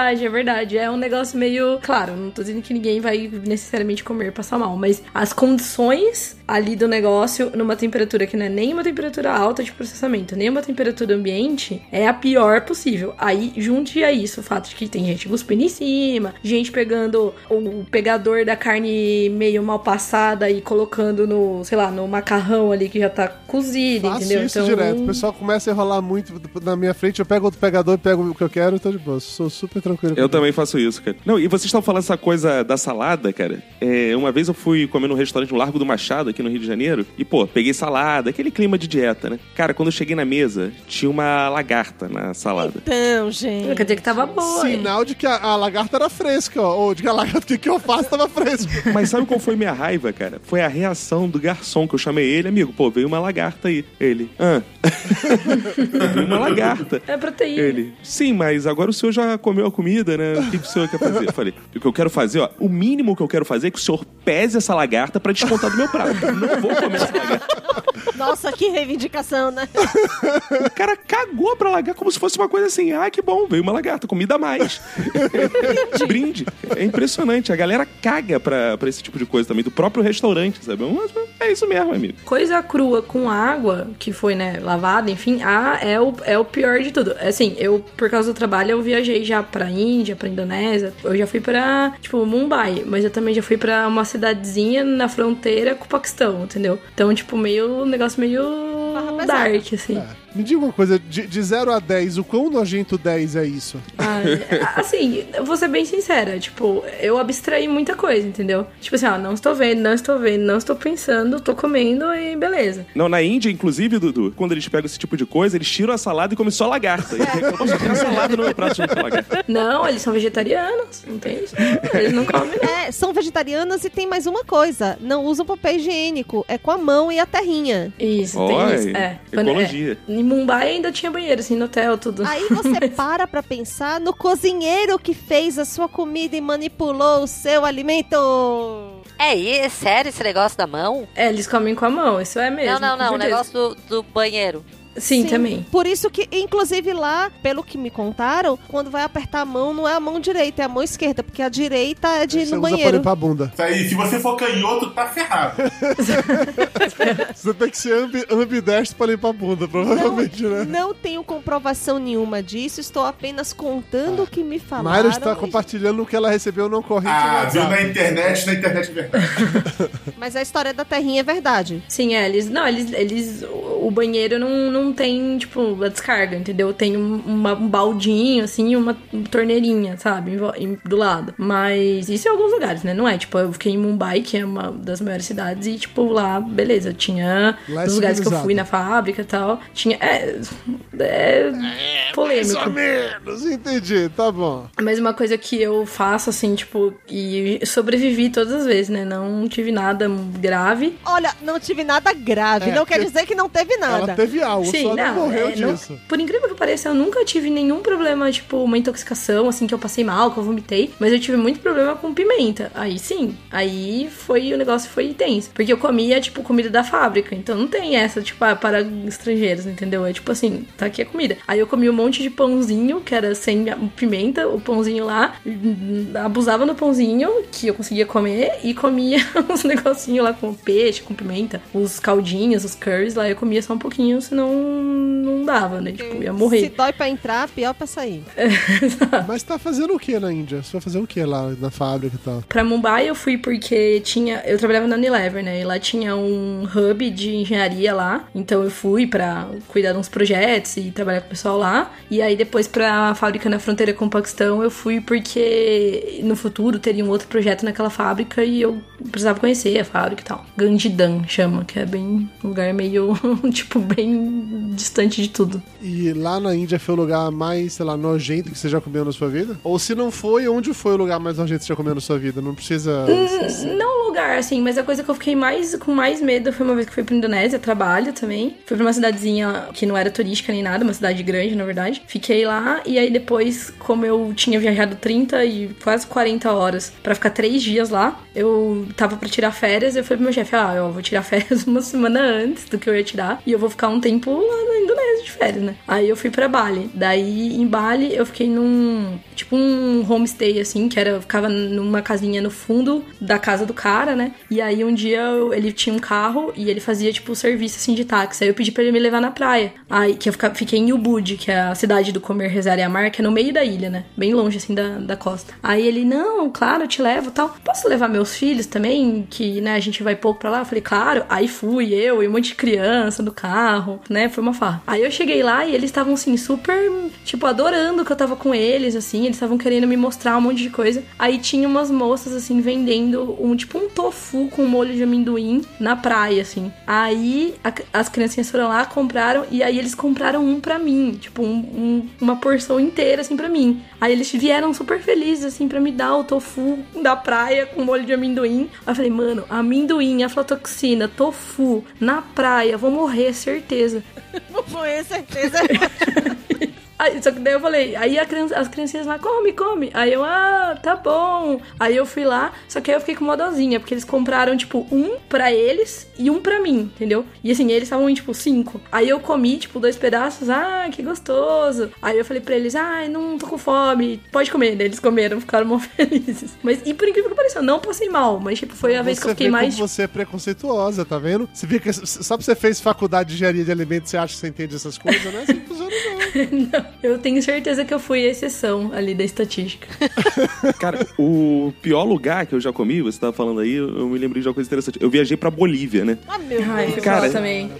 verdade, é verdade. É um negócio meio. Claro, não tô dizendo que ninguém vai necessariamente comer e passar mal, mas as condições ali do negócio, numa temperatura que não é nem uma temperatura alta de processamento, nem uma temperatura ambiente, é a pior possível. Aí junte a isso o fato de que tem gente cuspindo em cima, gente pegando o pegador da carne meio mal passada e colocando no, sei lá, no macarrão ali que já tá cozido, Faço entendeu? isso direto. O pessoal começa a enrolar muito na minha frente, eu pego outro pegador, pego o que eu quero e tô de boa. Sou super tranquilo. Eu também faço isso, cara. Não, e vocês estão falando essa coisa da salada, cara. É, uma vez eu fui comer num restaurante no Largo do Machado, aqui no Rio de Janeiro, e, pô, peguei salada, aquele clima de dieta, né? Cara, quando eu cheguei na mesa, tinha uma lagarta na salada. Então, gente. Quer dizer que tava boa. Sinal de que a, a lagarta era fresca, ó. Ou de que a lagarta que, que eu faço tava fresco. *laughs* Mas sabe qual foi minha raiva, cara? Foi a reação do garçom, que eu chamei ele, amigo, pô, veio uma lagarta aí. Ele, ah. *laughs* veio uma lagarta. É proteína. Ele, sim, mas agora o senhor já comeu a comida, né? O que, que o senhor quer fazer? Eu falei, o que eu quero fazer, ó, o mínimo que eu quero fazer é que o senhor pese essa lagarta pra descontar do meu prato. Não vou comer essa lagarta. Nossa, que reivindicação, né? O cara cagou pra lagarta como se fosse uma coisa assim, ah, que bom, veio uma lagarta, comida a mais. *laughs* Brinde. É impressionante, a galera caga pra, pra esse tipo de coisa também, do próprio restaurante, sabe? Mas é isso mesmo, amigo. Coisa crua com água, que foi, né, lavada, enfim, ah, é o, é o pior de tudo. Assim, eu, por causa do trabalho, eu viajei já pra Índia, pra Indonésia. Eu já fui pra, tipo, Mumbai, mas eu também já fui pra uma cidadezinha na fronteira com o Paquistão, entendeu? Então, tipo, meio, um negócio meio dark, assim. Me diga uma coisa, de, de 0 a 10, o quão nojento 10 é isso? Ah, assim, eu vou ser bem sincera, tipo, eu abstraí muita coisa, entendeu? Tipo assim, ó, não estou vendo, não estou vendo, não estou pensando, tô comendo e beleza. Não, na Índia, inclusive, Dudu, quando eles pegam esse tipo de coisa, eles tiram a salada e comem só lagarta. E reclamam, só tem salada no meu prato, não tem lagarta. Não, eles são vegetarianos, não tem isso. Eles não comem. É, são vegetarianas e tem mais uma coisa: não usam papel higiênico, é com a mão e a terrinha. Isso, Oi, tem isso. É. ecologia. É. Em Mumbai ainda tinha banheiro, assim, no hotel, tudo. Aí você *laughs* para pra pensar no cozinheiro que fez a sua comida e manipulou o seu alimento. É, e é sério esse negócio da mão? É, eles comem com a mão, isso é mesmo. não, não, não. O negócio do, do banheiro. Sim, também. Por isso que, inclusive lá, pelo que me contaram, quando vai apertar a mão, não é a mão direita, é a mão esquerda, porque a direita é de ir Você no usa pra banheiro. limpar a bunda. Se você for canhoto, tá ferrado. *laughs* Você tem que ser ambi ambidestro pra limpar a bunda, provavelmente, né? Não tenho comprovação nenhuma disso, estou apenas contando o que me falaram. Mayra está e- compartilhando o que ela recebeu no corrente Ah, viu na internet, na internet é verdade. *laughs* Mas a história da terrinha é verdade. Sim, é, eles. Não, eles. eles o o banheiro não, não tem, tipo, a descarga, entendeu? Tem um, uma- um baldinho, assim, e uma torneirinha, sabe? em vo- em- do lado. Mas isso em alguns lugares, né? Não é, tipo, eu fiquei em Mumbai, que é uma das maiores cidades, e, tipo, lá, beleza, tinha. Lá é nos lugares que eu fui na fábrica e tal. Tinha. É. É. polêmico. Mais ou menos, entendi, tá bom. Mas uma coisa que eu faço, assim, tipo, e sobrevivi todas as vezes, né? Não tive nada grave. Olha, não tive nada grave. É, não quer dizer que não teve teve nada. Ela teve algo, só não, morreu é, não- disso. por incrível que pareça, eu nunca tive nenhum problema, tipo, uma intoxicação, assim, que eu passei mal, que eu vomitei. Mas eu tive muito problema com pimenta. Aí sim. Aí foi, o negócio foi tenso. Porque eu comia, tipo, comida da fábrica. Então não tem essa, tipo, ah, para estrangeiros, entendeu? É tipo assim, tá aqui a comida. Aí eu comia um monte de pãozinho, que era sem pimenta, o pãozinho lá. hum, Abusava no pãozinho, que eu conseguia comer. E comia *laughs* uns negocinhos lá com peixe, com pimenta. Os caldinhos, os curries lá. Eu comia só um pouquinho, senão não dava, né? Tipo, ia Se morrer. dói pra entrar, pior pra sair. *laughs* Mas tá fazendo o que na Índia? Você vai fazer o que lá na fábrica e tal? Pra Mumbai eu fui porque tinha. Eu trabalhava na Unilever, né? E lá tinha um hub de engenharia lá. Então eu fui pra cuidar de uns projetos e trabalhar com o pessoal lá. E aí depois pra fábrica na fronteira com o Paquistão eu fui porque no futuro teria um outro projeto naquela fábrica e eu precisava conhecer a fábrica e tal. Gandidan chama, que é bem. um lugar meio. *laughs* tipo, bem distante de tudo. E lá na Índia foi o lugar mais, sei lá, nojento que você já comeu na sua vida? Ou se não foi, onde foi o lugar mais nojento que você já comeu na sua vida? Não precisa. Hum, Não lugar, assim, mas a coisa que eu fiquei mais com mais medo foi uma vez que fui pra Indonésia, trabalho também. Fui pra uma cidadezinha que não era turística nem nada, uma cidade grande, na verdade. Fiquei lá e aí depois, como eu tinha viajado 30 e quase 40 horas pra ficar três dias lá, eu tava pra tirar férias. Eu falei pro meu chefe: Ah, eu vou tirar *laughs* férias uma semana antes do que eu ia tirar e eu vou ficar um tempo lá na Indonésia de férias, né? Aí eu fui pra Bali. Daí em Bali eu fiquei num tipo um homestay assim, que era ficava numa casinha no fundo da casa do cara, né? E aí um dia eu- ele tinha um carro e ele fazia tipo serviço assim de táxi. Aí eu pedi pra ele me levar na praia. Aí que eu fica- fiquei em Ubud, que é a cidade do comer, rezar e amar, que é no meio da ilha, né? Bem longe assim da, da costa. Aí ele, não, claro, eu te levo, tal. Posso levar meus filhos também, que, né, a gente vai pouco pra lá? Eu falei, claro. Aí fui eu e um monte de criança no carro, né? Foi uma farra. Aí eu cheguei lá e eles estavam assim super, tipo, adorando que eu tava com eles, assim, eles estavam querendo me mostrar um monte de coisa. Aí tinha umas moças assim vendendo um tipo um tofu com molho de amendoim na praia, assim. Aí a- as criancinhas foram lá, compraram e aí eles compraram um pra mim, tipo um- um- uma porção inteira assim pra mim. Aí eles vieram super felizes assim pra me dar o tofu da praia com molho de amendoim. Aí eu falei, mano, amendoim, aflatoxina, tofu na praia, vou morrer, certeza. *laughs* Morrer, certeza. *laughs* Aí, só que daí eu falei, aí criança, as criancinhas lá, come, come. Aí eu, ah, tá bom. Aí eu fui lá, só que aí eu fiquei com uma dozinha, porque eles compraram, tipo, um pra eles e um pra mim, entendeu? E assim, eles estavam em, tipo, cinco. Aí eu comi, tipo, dois pedaços, ah, que gostoso. Aí eu falei pra eles, ai, não tô com fome, pode comer. Daí eles comeram, *laughs* ficaram mó felizes. Mas, e por incrível que pareça, eu não passei mal, mas, tipo, foi a vez que eu fiquei mais. como você é preconceituosa, tá vendo? Você vê que só porque você fez faculdade de engenharia de alimentos, você acha que você entende essas coisas, né? Assim funciona não. não, *laughs* eu tenho certeza que eu fui a exceção ali da estatística. *laughs* Cara, o pior lugar que eu já comi, você tava falando aí, eu me lembrei de uma coisa interessante. Eu viajei pra Bolívia, né? Ah, meu Ai, Deus. que Cara, também.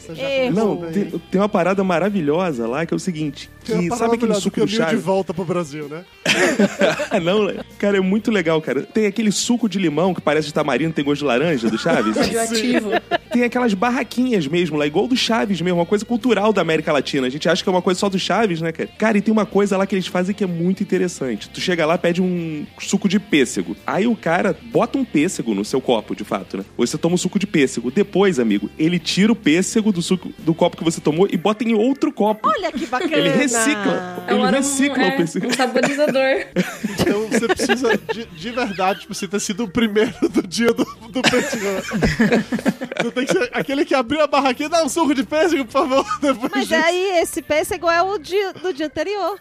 Não, tem, tem uma parada maravilhosa lá que é o seguinte: que Tem uma sabe aquele suco do caminho de Chaves? volta pro Brasil, né? *laughs* não, cara, é muito legal, cara. Tem aquele suco de limão que parece de tamarindo, tem gosto de laranja do Chaves. *laughs* Radioativo. tem aquelas barraquinhas mesmo lá, igual do Chaves mesmo, uma coisa cultural da América Latina. A gente acha que é uma coisa só do Chaves, né, cara? Cara, e tem uma coisa lá que eles fazem que é muito interessante. Tu chega lá, pede um suco de pêssego. Aí o cara bota um pêssego no seu copo, de fato, né? Ou você toma um suco de pêssego. Depois, amigo, ele tira o pêssego do suco do copo que você tomou e bota em outro copo. Olha que bacana. Ele recicla. É Ele um recicla é, o pêssego. um saborizador. *laughs* Então você precisa de, de verdade, tipo, você ter sido o primeiro do dia do, do pêssego. Você tem que ser aquele que abriu a barraquinha, dá um suco de pêssego, por favor. *laughs* Depois Mas disso. aí esse pêssego é o dia, do dia anterior.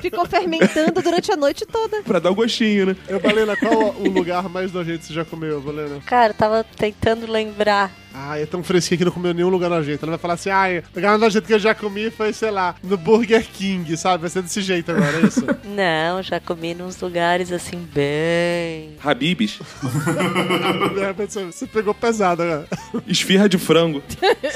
Ficou fermentando durante a noite toda. Pra dar o gostinho, né? Eu, Valena, qual o lugar mais nojento que você já comeu, Valena? Cara, eu tava tentando lembrar. Ah, é tão fresquinho que não comeu nenhum lugar nojento. Ela vai falar assim, ah, o lugar nojento que eu já comi foi, sei lá, no Burger King, sabe? Vai ser desse jeito agora, é isso? *laughs* Não, já comi nos lugares assim, bem. Habibs, De repente você- pegou pesado agora. *laughs* esfirra de frango.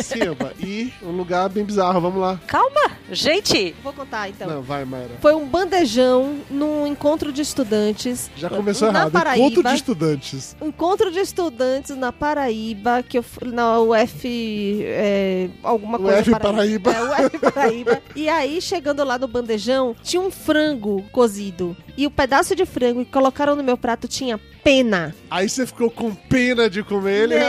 Silva, e um lugar bem bizarro, vamos lá. Calma, gente. Vou contar então. Não, vai, Mayra. Foi um bandejão num encontro de estudantes. Já começou na errado. Paraíba. Encontro de estudantes. Encontro de estudantes na Paraíba, que eu fui na UF. É, alguma UF coisa. Paraíba. É, UF Paraíba. e aí, chegando lá no bandejão, tinha um frango cozido. E o pedaço de frango que colocaram no meu prato tinha pena. Aí você ficou com pena de comer ele. *laughs*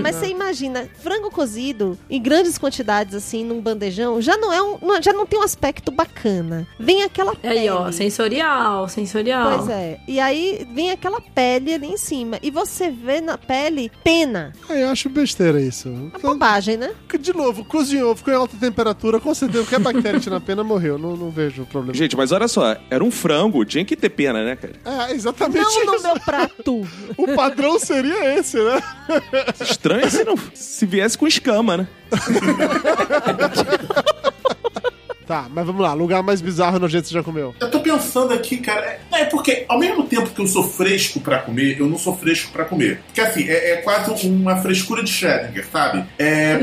Mas você imagina, frango cozido em grandes quantidades, assim, num bandejão, já não é um. já não tem um aspecto bacana. Vem aquela pele. Aí, ó, sensorial, sensorial. Pois é. E aí vem aquela pele ali em cima. E você vê na pele pena. Ah, eu acho besteira isso. Uma bobagem, né? De novo, cozinhou, ficou em alta temperatura, com certeza qualquer bactéria tinha na pena morreu. Não, não vejo problema. Gente, mas olha só, era um frango, tinha que ter pena, né, cara? É, exatamente Não no isso. meu prato. O padrão seria esse, né? Estranho se não se viesse com escama, né? *laughs* Tá, mas vamos lá. Lugar mais bizarro e nojento que você já comeu. Eu tô pensando aqui, cara. É, é porque ao mesmo tempo que eu sou fresco pra comer, eu não sou fresco pra comer. Porque assim, é, é quase uma frescura de Schrödinger, sabe? É.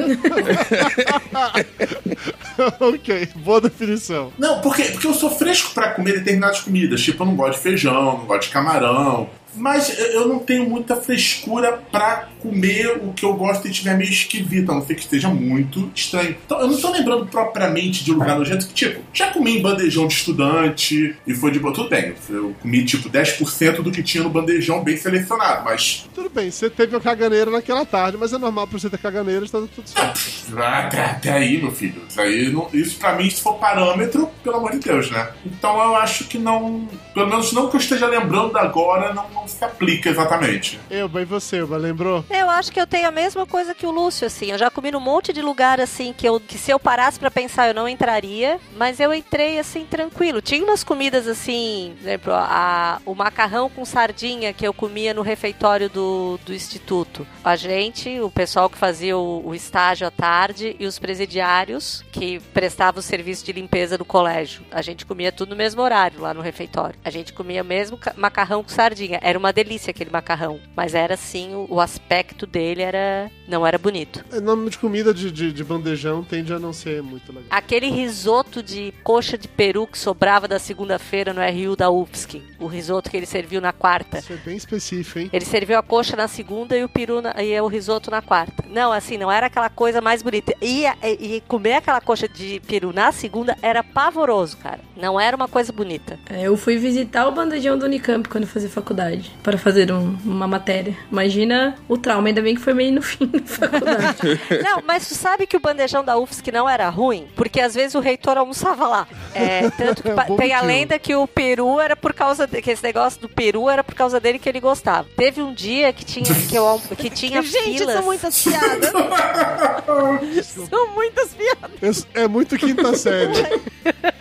*laughs* ok, boa definição. Não, porque, porque eu sou fresco pra comer determinadas comidas. Tipo, eu não gosto de feijão, não gosto de camarão. Mas eu- não tenho muita frescura pra comer o que eu gosto e tiver meio esquisito, a não ser que esteja muito estranho. Então, eu não tô lembrando propriamente de lugar nojento. que, Tipo, já comi em bandejão de estudante e foi de boa. Tudo bem, eu comi tipo 10% do que tinha no bandejão bem selecionado, mas. Tudo bem, você teve uma caganeira naquela tarde, mas é normal pra você ter caganeira, está tudo certo. Ah, até, aí, meu filho. Isso, aí não- isso pra mim, se for parâmetro, pelo amor de Deus, né? Então eu acho que não. Pelo menos não que eu esteja lembrando agora, não se aplica exatamente. Eu, bem você, Elba, lembrou? Eu acho que eu tenho a mesma coisa que o Lúcio, assim. Eu já comi num monte de lugar, assim, que, eu, que se eu parasse pra pensar eu não entraria, mas eu entrei, assim, tranquilo. Tinha umas comidas, assim, por exemplo, a, o macarrão com sardinha que eu comia no refeitório do, do instituto. A gente, o pessoal que fazia o, o estágio à tarde e os presidiários que prestavam o serviço de limpeza do colégio. A gente comia tudo no mesmo horário lá no refeitório. A gente comia mesmo ca- macarrão com sardinha. Era uma delícia aquele macarrão, mas era assim, o, o aspecto dele era não era bonito. O nome de comida de, de, de bandejão tende a não ser muito legal. Aquele risoto de coxa de peru que sobrava da segunda-feira no RU da UFSC. O risoto que ele serviu na quarta. Isso é bem específico, hein? Ele serviu a coxa na segunda e o peru na- e o risoto na quarta. Não, assim, não era aquela coisa mais bonita. E, e- e comer aquela coxa de peru na segunda era pavoroso, cara. Não era uma coisa bonita. É, Eu fui visitar o bandejão do Unicamp quando eu fazia faculdade, para fazer um- uma matéria. Imagina o trauma, ainda bem que foi meio no *laughs* fim da faculdade. Não, mas tu sabe que o bandejão da UFSC não era ruim? Porque às vezes o reitor almoçava lá. É, *laughs* tanto que Bom tem a lenda que o peru era por causa de, que esse negócio do peru era por causa dele que ele gostava. Teve um dia que tinha que, eu, que tinha Gente, filas. são muitas piadas. *laughs* são muitas piadas. É, é muito quinta série.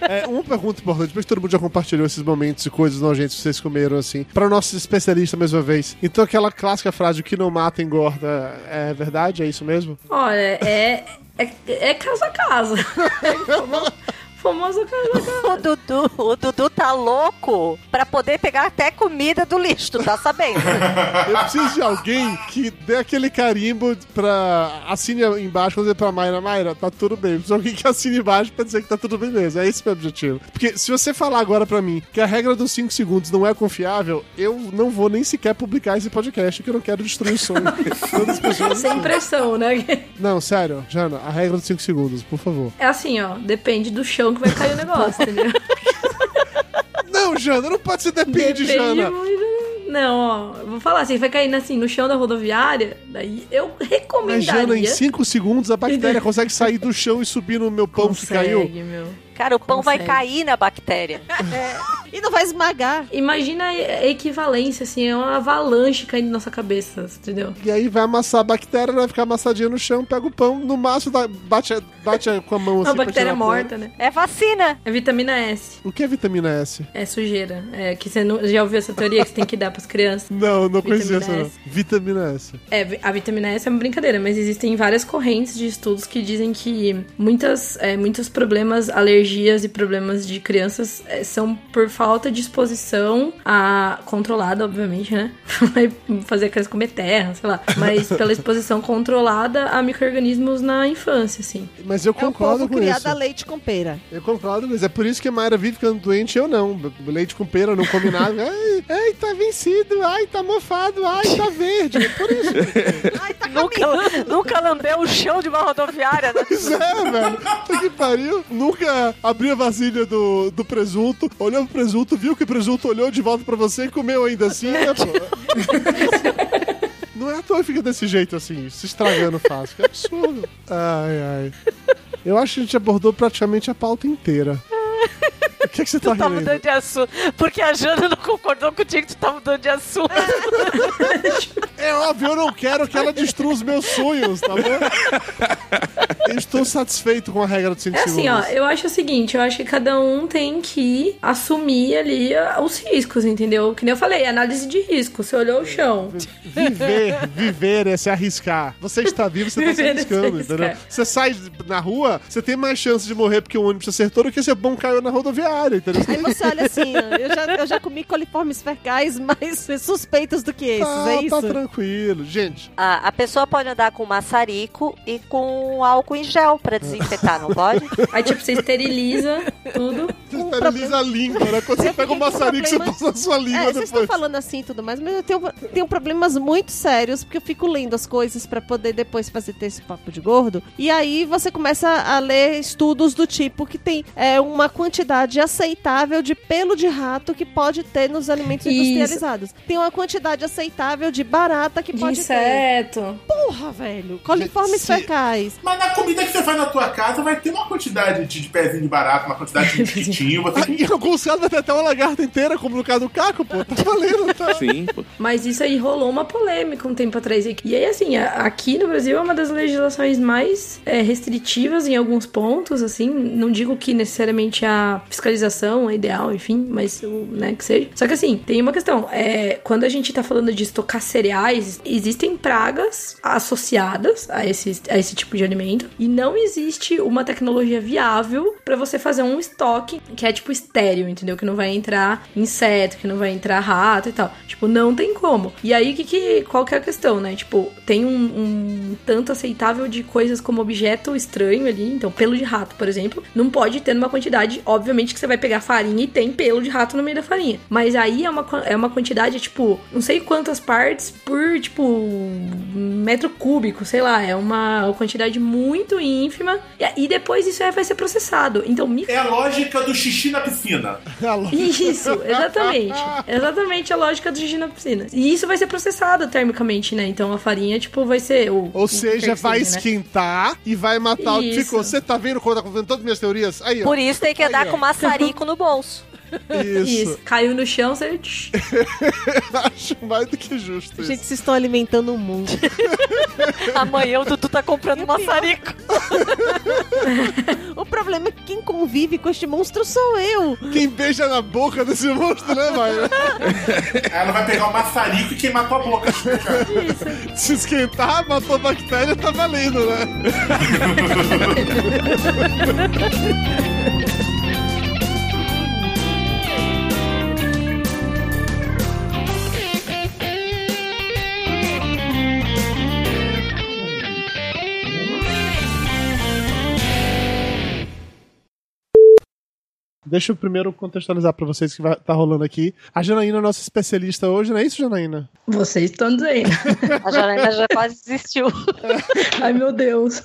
É, uma pergunta importante, porque todo mundo já compartilhou esses momentos e coisas nojentas que vocês comeram, assim. Para nossos especialistas, mais uma vez. Então, aquela clássica frase, o que não mata engorda, é verdade? É isso mesmo? Olha, é, é, é casa a casa. *laughs* Famo- famoso casa a casa. *laughs* O Dudu, o Dudu tá louco pra poder pegar até comida do lixo, tu tá sabendo? *laughs* Eu preciso de alguém que dê aquele carimbo pra. Assine embaixo, vou dizer pra Mayra, Mayra, tá tudo bem. Eu preciso de alguém que assine embaixo pra dizer que tá tudo bem mesmo. É esse o meu objetivo. Porque se você falar agora pra mim que a regra dos 5 segundos não é confiável, eu não vou nem sequer publicar esse podcast, que eu não quero destruir o sonho. de *laughs* todas as pessoas. Sem pressão, né? Não, sério, Jana, a regra dos 5 segundos, por favor. É assim, ó, depende do chão que vai cair o negócio, entendeu? *laughs* Não, Jana, não pode ser depende, Jana. muito. Não, ó, eu vou falar assim, vai cair assim no chão da rodoviária, daí eu Mas, recomendaria. Jana, em 5 segundos a bactéria consegue sair do chão e subir no meu pão que caiu. Consegue, meu. Cara, o pão vai Consegue. cair na bactéria. *laughs* E não vai esmagar. Imagina a equivalência, assim, é uma avalanche caindo na nossa cabeça, entendeu? E aí vai amassar a bactéria, vai ficar amassadinha no chão, pega o pão, no máximo dá- bate, bate com a mão assim. Uma pra bactéria tirar a poeira. morta, né? É vacina. É vitamina S. O que é vitamina S? É sujeira. É que você não, já ouviu essa teoria que você tem que dar pras crianças? Não, não conhecia Vitamina essa não. Vitamina S. É, a vitamina S é uma brincadeira, mas existem várias correntes de estudos que dizem que muitas, é, muitos problemas, alergias e problemas de crianças é, são por falta de exposição a controlada, obviamente, né? *laughs* Vai fazer a criança comer terra, sei lá. Mas *laughs* pela exposição controlada a micro-organismos na infância, assim. Mas eu É o concordo povo com criado isso. a leite com pera. Eu concordo, mas é por isso que a Mayra vive ficando doente eu não. Leite com pera, não come nada. *laughs* Ai, ai, tá vencido. Ai, tá mofado. Ai, tá verde. É por isso. Ai, tá Nunca, nunca lambeu o chão de uma rodoviária, né? Pois é, velho. Que pariu. Nunca abriu a vasilha do, do presunto, olhou pro presunto, viu que o presunto olhou de volta pra você e comeu ainda assim, né, pô? Não é à toa fica desse jeito assim, se estragando fácil. Que absurdo. Ai, ai. Eu acho que a gente abordou praticamente a pauta inteira. O que, que você tá Tu tá rindo? mudando de assunto. Porque a Jana não concordou contigo, tu tá mudando de assunto. *laughs* É óbvio, eu não quero que ela destrua os meus sonhos, tá bom? Eu estou satisfeito com a regra dos 5 É assim, ó, segundos. eu acho o seguinte, eu acho que cada um tem que assumir ali os riscos, entendeu? Que nem eu falei, análise de risco. Você olhou o chão. Viver, viver é se arriscar. Você está vivo, você está se é se arriscando, entendeu? Você sai na rua, você tem mais chance de morrer porque o ônibus acertou do que se bom caiu na rodoviária, entendeu? Aí você olha assim, ó, eu já, eu já comi coliformes fecais *laughs* mais suspeitos do que esses, Ah, é isso? tá tranquilo. Gente, A, a pessoa pode andar com maçarico e com álcool em gel pra desinfetar, não pode? *laughs* Aí, tipo, você esteriliza tudo. você esteriliza a língua, né? Quando você pega o maçarico, você problema- passa na sua língua É, vocês estão depois. falando assim e tudo mais, mas eu tenho, tenho problemas muito sérios, porque eu fico lendo as coisas pra poder depois fazer ter esse papo de gordo. E aí você começa a ler estudos do tipo que tem é, uma quantidade aceitável de pelo de rato que pode ter nos alimentos Isso. industrializados. Tem uma quantidade aceitável de barata que De pode ter. inseto. Porra, velho. Coliformes Se- fecais. Mas na comida que você faz na tua casa vai ter uma quantidade de, de pezinho de barato, uma quantidade de mosquitinho. Você Ah, *laughs* em alguns casos vai ter até uma lagarta inteira, como no caso do Caco, pô. Tá valendo, tá? *laughs* Sim. pô. Mas isso aí rolou uma polêmica um tempo atrás. E aí, assim, a- aqui no Brasil é uma das legislações mais é, restritivas em alguns pontos, assim. Não digo que necessariamente a fiscalização é ideal, enfim, mas o- né, que seja. Só que assim, tem uma questão. É, quando a gente tá falando de estocar cereais, existem pragas associadas a esse, a esse tipo de alimento. E não existe uma tecnologia viável pra você fazer um estoque que é tipo estéreo, entendeu? Que não vai entrar inseto, que não vai entrar rato e tal. Tipo, não tem como. E aí, que, que, qual que é a questão, né? Tipo, tem um, um tanto aceitável de coisas como objeto estranho ali. Então, pelo de rato, por exemplo, não pode ter numa quantidade, obviamente, que você vai pegar farinha e tem pelo de rato no meio da farinha. Mas aí é uma, é uma quantidade, tipo, não sei quantas partes por, tipo, metro cúbico, sei lá. É uma quantidade muito ínfima. E, e depois isso aí vai ser processado. Então, me É a lógica do xixi na piscina. isso, exatamente. Exatamente a lógica do xixi na piscina. E isso vai ser processado termicamente, né? Então a farinha, tipo, vai ser. O, Ou o seja, vai seja, né? esquentar e vai matar o Isso. Ficou. Você tá vendo como eu tô vendo todas as minhas teorias? Aí, ó. Por isso tem que andar Aí, com maçarico no bolso. Isso. Isso. Caiu no chão, você. *laughs* Acho mais do que justo isso. Gente, vocês estão alimentando o mundo. *laughs* Amanhã o Dudu tá comprando maçarico. *laughs* o problema é que quem convive com este monstro sou eu. Quem beija na boca desse monstro, né, Maia? Ela vai pegar o maçarico e queimar tua boca. Se esquentar, matou a bactéria, tá valendo, né? Deixa eu primeiro contextualizar pra vocês o que vai, tá rolando aqui. A Janaína é nossa especialista hoje, não é isso, Janaína? Vocês estão dizendo. *laughs* A Janaína já quase desistiu. *laughs* Ai, meu Deus.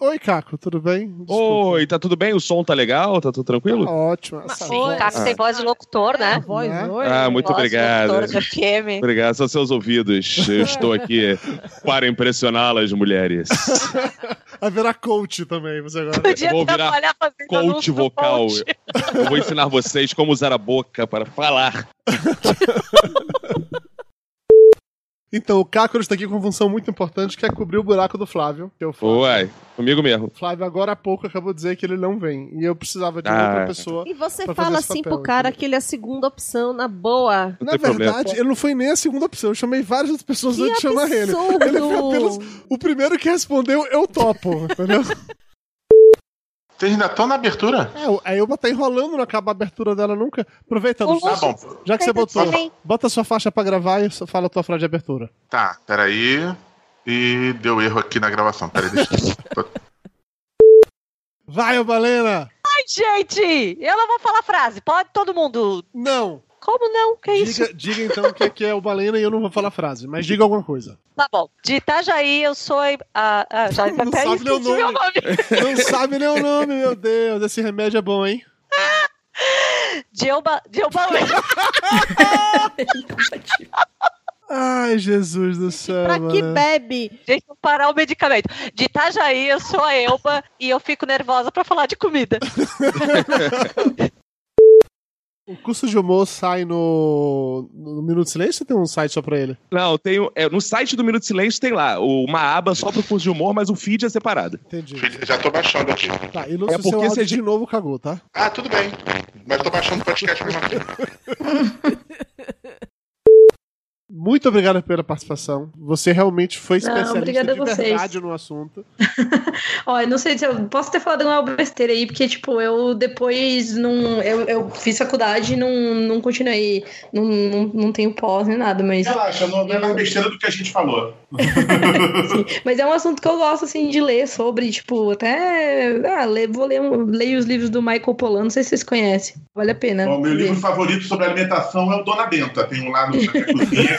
Oi, Caco, tudo bem? Oi, tá tudo bem? O som tá legal? Tá tudo tranquilo? Tá ótimo. Essa Sim, o Caco tem voz de locutor, né? Voz, Né? oi. Ah, muito Voz obrigado. locutor de FM. Obrigado, são seus ouvidos. Eu estou aqui *laughs* para impressioná-las, mulheres. Vai virar coach também, você agora. Podia Vou virar Coach vocal. coach. Eu vou ensinar vocês como usar a boca para falar. *laughs* Então, o Caco está aqui com uma função muito importante, que é cobrir o buraco do Flávio. Que é o Flávio. Uai, comigo mesmo. Flávio agora há pouco acabou de dizer que ele não vem. E eu precisava de Ah. outra pessoa. E você pra fala assim papel, pro cara entendeu? que ele é a segunda opção, na boa. Não Na problema. verdade, ele não foi nem a segunda opção. Eu chamei várias outras pessoas Que antes de chamar ele. Ele foi apenas o primeiro que respondeu, eu topo, entendeu? *laughs* Vocês ainda estão na abertura? É, a Elba tá enrolando, não acaba a abertura dela nunca. Aproveita, Ô, Lúcio. Tá bom. já que você botou, também. bota a sua faixa pra gravar e fala a tua frase de abertura. Tá, peraí. E deu erro aqui na gravação. Peraí, deixa eu... Vai, ô Balena! Ai, gente! Eu não vou falar frase. Pode todo mundo. Não! Como não? Que isso? Diga, diga então o que é, que é o Balena e eu não vou falar a frase, mas diga alguma coisa. Tá bom. De Itajaí, eu sou. A, a, *laughs* já Não sabe nem o nome. nome. *laughs* Não sabe nem o nome, meu Deus. Esse remédio é bom, hein? De Elba. De Elba. Ai, Ai, Jesus do céu. Pra que mano. bebe? Gente, vou parar o medicamento. De Itajaí, eu sou a Elba e eu fico nervosa pra falar de comida. *laughs* O curso de humor sai no, no Minuto de Silêncio ou tem um site só pra ele? Não, tem, é, no site do Minuto de Silêncio tem lá o- uma aba só pro curso de humor, mas o feed é separado. Entendi. Já tô baixando aqui. Tá, e no É seu porque áudio você- de novo cagou, tá? Ah, tudo bem. Mas tô baixando o podcast mesmo. *laughs* Muito obrigado pela participação. Você realmente foi Não, especialista a de vocês. verdade no assunto. *laughs* Eu não sei se eu posso ter falado uma besteira aí, porque, tipo, eu depois não. Eu, eu fiz faculdade e não, não continuei. Não, não, não tenho pós nem nada, mas. Relaxa, não, não é mais besteira do que a gente falou. *laughs* Mas é um assunto que eu gosto, assim, de ler sobre, tipo, até. Ah, le- vou ler um- leio os livros do Michael Pollan, não sei se vocês conhecem. Vale a pena. O meu ver. livro favorito sobre alimentação é o Dona Benta. Tem um lá no, cozinha